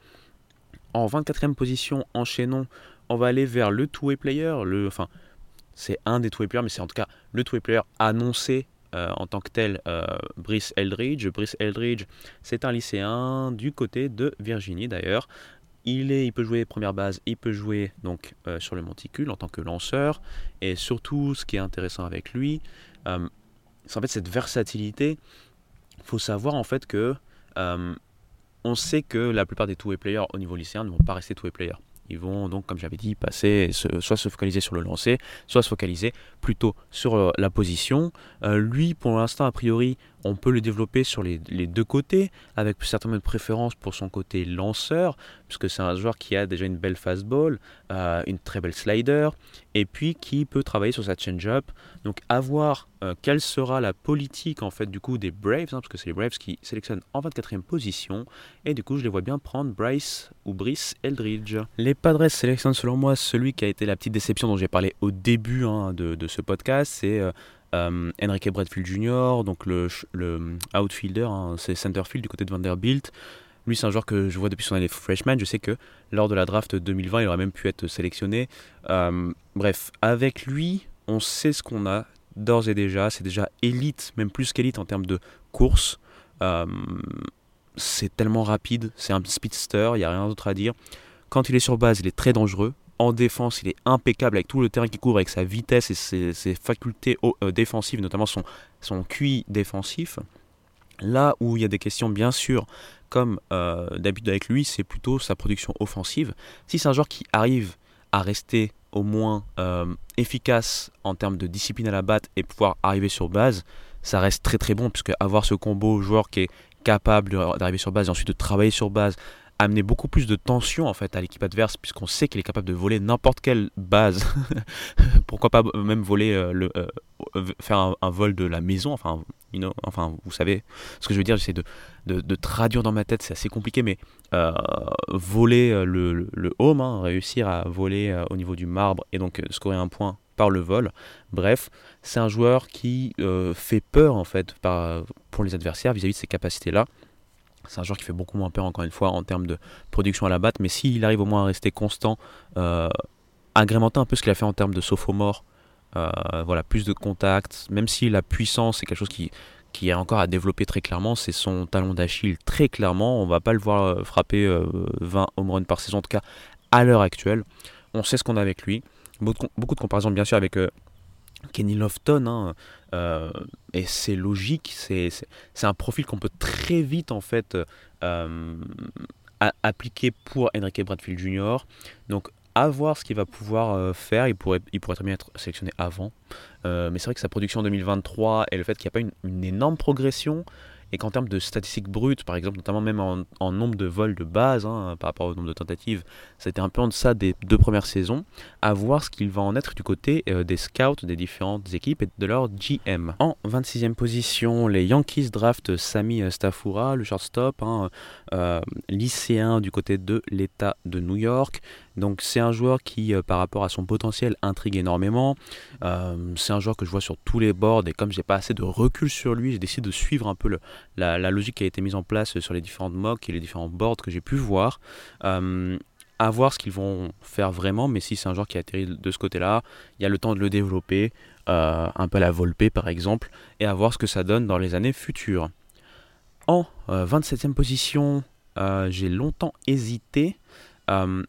En 24e position, enchaînons, on va aller vers le two-way player. Enfin, c'est un des two-way players, mais c'est en tout cas le two-way player annoncé euh, en tant que tel euh, Brice Eldridge. Brice Eldridge, c'est un lycéen du côté de Virginie d'ailleurs. Il, est, il peut jouer première base, il peut jouer donc euh, sur le monticule en tant que lanceur. Et surtout, ce qui est intéressant avec lui, c'est en fait cette versatilité. Il faut savoir en fait que on sait que la plupart des two-way players au niveau lycéen ne vont pas rester two-way players. Ils vont donc, comme j'avais dit, passer, soit se focaliser sur le lancer, soit se focaliser plutôt sur euh, la position. Euh, lui, pour l'instant, a priori, on peut le développer sur les, deux côtés, avec certainement de préférence pour son côté lanceur, puisque c'est un joueur qui a déjà une belle fastball, euh, une très belle slider, et puis qui peut travailler sur sa change-up. Donc à voir euh, quelle sera la politique en fait du coup des Braves, hein, parce que c'est les Braves qui sélectionnent en 24e position, et du coup je les vois bien prendre Bryce ou Brice Eldridge. Les Padres sélectionnent selon moi celui qui a été la petite déception dont j'ai parlé au début hein, de, ce podcast, c'est... Euh, euh, Enrique Bradfield Jr., donc le, le outfielder, hein, c'est centerfield du côté de Vanderbilt. Lui, c'est un joueur que je vois depuis son année freshman. Je sais que lors de la draft 2020, il aurait même pu être sélectionné. Euh, bref, avec lui, on sait ce qu'on a d'ores et déjà. C'est déjà élite, même plus qu'élite en termes de course. Euh, c'est tellement rapide, c'est un speedster, il n'y a rien d'autre à dire. Quand il est sur base, il est très dangereux. En défense, il est impeccable avec tout le terrain qui couvre, avec sa vitesse et ses, facultés euh, défensives, notamment son, son QI défensif. Là où il y a des questions, bien sûr, comme euh, d'habitude avec lui, c'est plutôt sa production offensive. Si c'est un joueur qui arrive à rester au moins euh, efficace en termes de discipline à la batte et pouvoir arriver sur base, ça reste très très bon, puisque avoir ce combo joueur qui est capable d'arriver sur base et ensuite de travailler sur base, amener beaucoup plus de tension en fait à l'équipe adverse puisqu'on sait qu'il est capable de voler n'importe quelle base. Pourquoi pas même voler euh, le euh, faire un, vol de la maison. Enfin, enfin, vous savez ce que je veux dire. J'essaie de, de, traduire dans ma tête. C'est assez compliqué, mais euh, voler le, le, home, hein, réussir à voler au niveau du marbre et donc scorer un point par le vol. Bref, c'est un joueur qui fait peur en fait pour les adversaires vis à -vis de ses capacités là. C'est un joueur qui fait beaucoup moins peur, encore une fois, en termes de production à la batte. Mais s'il arrive au moins à rester constant, euh, agrémenter un peu ce qu'il a fait en termes de sophomore, euh, voilà, plus de contact, même si la puissance est quelque chose qui, qui est encore à développer très clairement, c'est son talon d'Achille très clairement. On va pas le voir euh, frapper 20 home runs par saison, en tout cas à l'heure actuelle. On sait ce qu'on a avec lui. Beaucoup de comparaisons bien sûr avec Kenny Lofton, hein, euh, et c'est logique, c'est un profil qu'on peut très vite en fait euh, appliquer pour Enrique Bradfield Jr. Donc à voir ce qu'il va pouvoir euh, faire, il pourrait, très bien être sélectionné avant, mais c'est vrai que sa production en 2023 et le fait qu'il n'y a pas une énorme progression, et qu'en termes de statistiques brutes, par exemple, notamment même en, nombre de vols de base, hein, par rapport au nombre de tentatives, c'était un peu en deçà des deux premières saisons, à voir ce qu'il va en être du côté euh, des scouts des différentes équipes et de leur GM. En 26e position, les Yankees draftent Sami Stafura, le shortstop, hein, euh, lycéen du côté de l'État de New York. Donc c'est un joueur qui, euh, par rapport à son potentiel, intrigue énormément. Euh, c'est un joueur que je vois sur tous les boards et comme j'ai pas assez de recul sur lui, j'ai décidé de suivre un peu la, logique qui a été mise en place sur les différentes mocks et les différents boards que j'ai pu voir. Euh, à voir ce qu'ils vont faire vraiment, mais si c'est un joueur qui atterrit de ce côté-là, il y a le temps de le développer, un peu à la Volpe par exemple, et à voir ce que ça donne dans les années futures. En 27e position, j'ai longtemps hésité euh,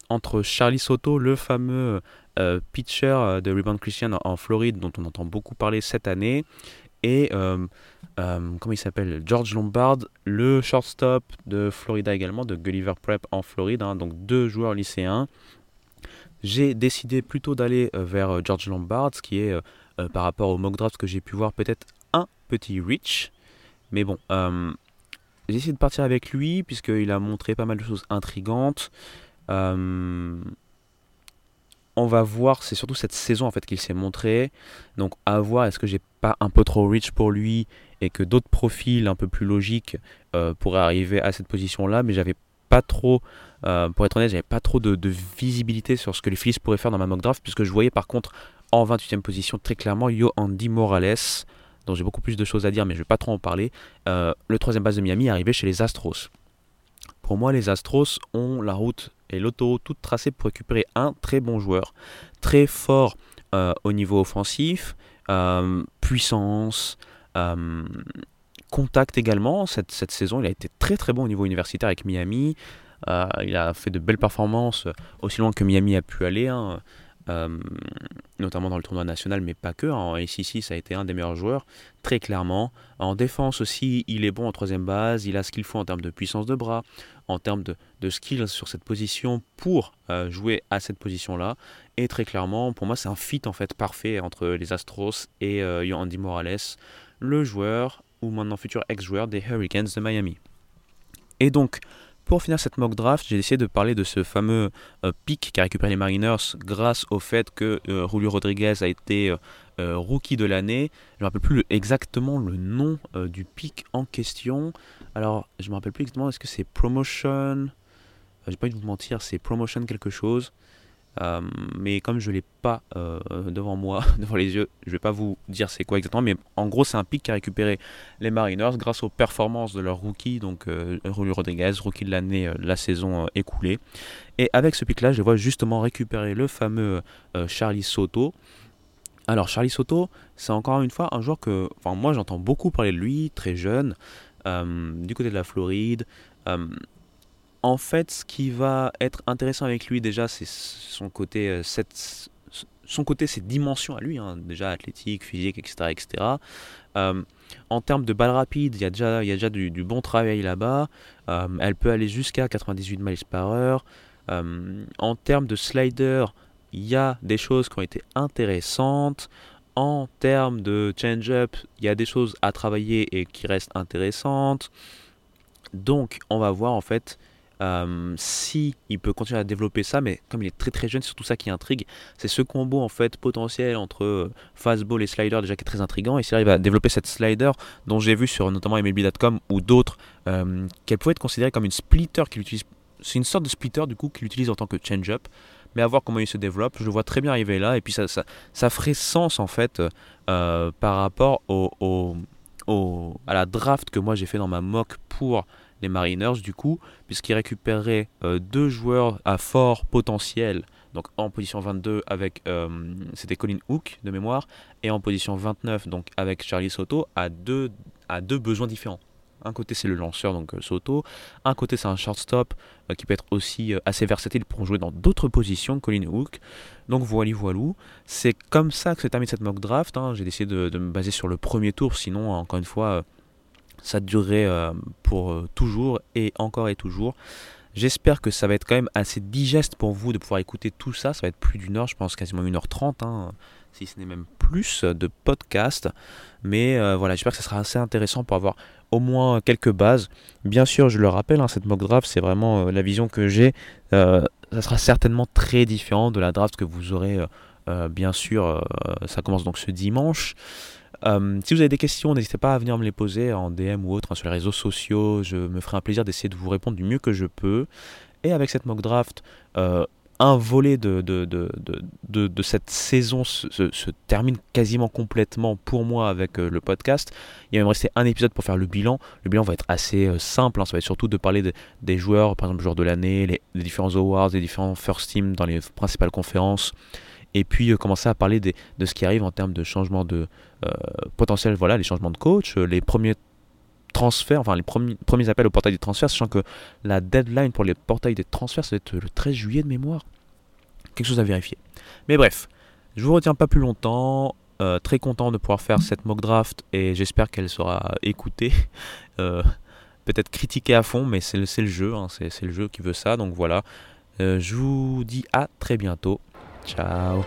entre Charlie Soto, le fameux euh, pitcher euh, de Rebound Christian en Floride, dont on entend beaucoup parler cette année, et comment il s'appelle George Lombard, le shortstop de Florida également, de Gulliver Prep en Floride, hein, donc deux joueurs lycéens. J'ai décidé plutôt d'aller vers George Lombard, ce qui est par rapport au mock draft que j'ai pu voir peut-être un petit reach. Mais bon, j'ai essayé de partir avec lui puisqu'il a montré pas mal de choses intrigantes. Euh, on va voir, c'est surtout cette saison en fait qu'il s'est montré. Donc à voir, est-ce que j'ai pas un peu trop rich pour lui et que d'autres profils un peu plus logiques euh, pourraient arriver à cette position-là, mais j'avais pas trop, euh, pour être honnête, j'avais pas trop de, visibilité sur ce que les Phillies pourraient faire dans ma mock draft, puisque je voyais par contre en 28e position très clairement Yo Andy Morales, dont j'ai beaucoup plus de choses à dire, mais je vais pas trop en parler. le troisième base de Miami arrivé chez les Astros. Pour moi, les Astros ont la route et l'auto toute tracée pour récupérer un très bon joueur, très fort euh, au niveau offensif, euh, puissance, euh, contact également. Cette, saison, il a été très très bon au niveau universitaire avec Miami. il a fait de belles performances aussi loin que Miami a pu aller. Hein. Euh, notamment dans le tournoi national, mais pas que. En ACC, ça a été un des meilleurs joueurs, très clairement. En défense aussi, il est bon en troisième base, il a ce qu'il faut en termes de puissance de bras, en termes de, de skills sur cette position pour euh, jouer à cette position-là. Et très clairement, pour moi, c'est un fit en fait parfait entre les Astros et euh, Andy Morales, le joueur ou maintenant futur ex-joueur des Hurricanes de Miami. Et donc, pour finir cette mock draft, j'ai essayé de parler de ce fameux euh, pic qu'a récupéré les Mariners grâce au fait que euh, Julio Rodriguez a été euh, rookie de l'année. Je ne me rappelle plus exactement le nom du pic en question. Alors, je ne me rappelle plus exactement, est-ce que c'est Promotion? Je n'ai pas envie de vous mentir, c'est Promotion quelque chose. Euh, mais comme je ne l'ai pas euh, devant moi, devant les yeux, je ne vais pas vous dire c'est quoi exactement. Mais en gros, c'est un pic qui a récupéré les Mariners grâce aux performances de leur rookie, donc euh, Rodriguez, rookie de l'année, la saison écoulée. Et avec ce pic-là, je vois justement récupérer le fameux Charlie Soto. Alors Charlie Soto, c'est encore une fois un joueur que, enfin moi j'entends beaucoup parler de lui, très jeune, du côté de la Floride en fait, ce qui va être intéressant avec lui déjà, c'est son côté, euh, son côté, ses dimensions à lui, hein, déjà athlétique, physique, etc. Euh, en termes de balles rapides, il y a déjà, il y a déjà du, bon travail là-bas. Euh, elle peut aller jusqu'à 98 miles par heure. en termes de slider, il y a des choses qui ont été intéressantes. En termes de change-up, il y a des choses à travailler et qui restent intéressantes. Donc, on va voir en fait euh, si il peut continuer à développer ça, mais comme il est très très jeune, c'est surtout ça qui intrigue. C'est ce combo en fait potentiel entre euh, fastball et slider déjà qui est très intrigant. Et s'il arrive à développer cette slider dont j'ai vu sur notamment MLB.com ou d'autres, euh, qu'elle pouvait être considérée comme une splitter qu'il utilise. C'est une sorte de splitter du coup qu'il utilise en tant que change-up. Mais à voir comment il se développe, je le vois très bien arriver là. Et puis ça, ça, ferait sens en fait par rapport au, à la draft que moi j'ai fait dans ma mock pour les Mariners du coup, puisqu'ils récupéraient euh, deux joueurs à fort potentiel, donc en position 22 avec, euh, c'était Colin Hook de mémoire, et en position 29 donc avec Charlie Soto, à deux, à deux besoins différents. Un côté c'est le lanceur, donc euh, Soto, un côté c'est un shortstop qui peut être aussi assez versatile pour jouer dans d'autres positions Colin Hook. Donc voilà, voilou. C'est comme ça que s'est terminé cette mock draft. Hein. J'ai décidé de, me baser sur le premier tour, sinon encore une fois ça durerait euh, pour euh, toujours et encore et toujours. J'espère que ça va être quand même assez digeste pour vous de pouvoir écouter tout ça. Ça va être plus d'une heure, je pense quasiment une heure trente, hein, si ce n'est même plus de podcast. Mais euh, voilà, j'espère que ça sera assez intéressant pour avoir au moins quelques bases. Bien sûr, je le rappelle, hein, cette mock draft, c'est vraiment la vision que j'ai. ça sera certainement très différent de la draft que vous aurez, bien sûr. ça commence donc ce dimanche. Euh, si vous avez des questions, n'hésitez pas à venir me les poser en DM ou autre hein, sur les réseaux sociaux. Je me ferai un plaisir d'essayer de vous répondre du mieux que je peux. Et avec cette mock draft, euh, un volet de, de, de, de, cette saison se, termine quasiment complètement pour moi avec euh, le podcast. Il va me rester un épisode pour faire le bilan. Le bilan va être assez simple. Hein. Ça va être surtout de parler des joueurs, par exemple, joueurs de l'année, les, différents awards, les différents first teams dans les principales conférences et puis commencer à parler de ce qui arrive en termes de changement de euh, potentiel, voilà, les changements de coach, euh, les premiers transferts, enfin les premiers, appels au portail des transferts, sachant que la deadline pour les portails des transferts, c'est le 13 juillet de mémoire. Quelque chose à vérifier. Mais bref, je vous retiens pas plus longtemps. très content de pouvoir faire cette mock draft et j'espère qu'elle sera écoutée. Peut-être critiquée à fond, mais c'est le, le, jeu, hein, c'est le jeu qui veut ça. Donc voilà, je vous dis à très bientôt. Ciao.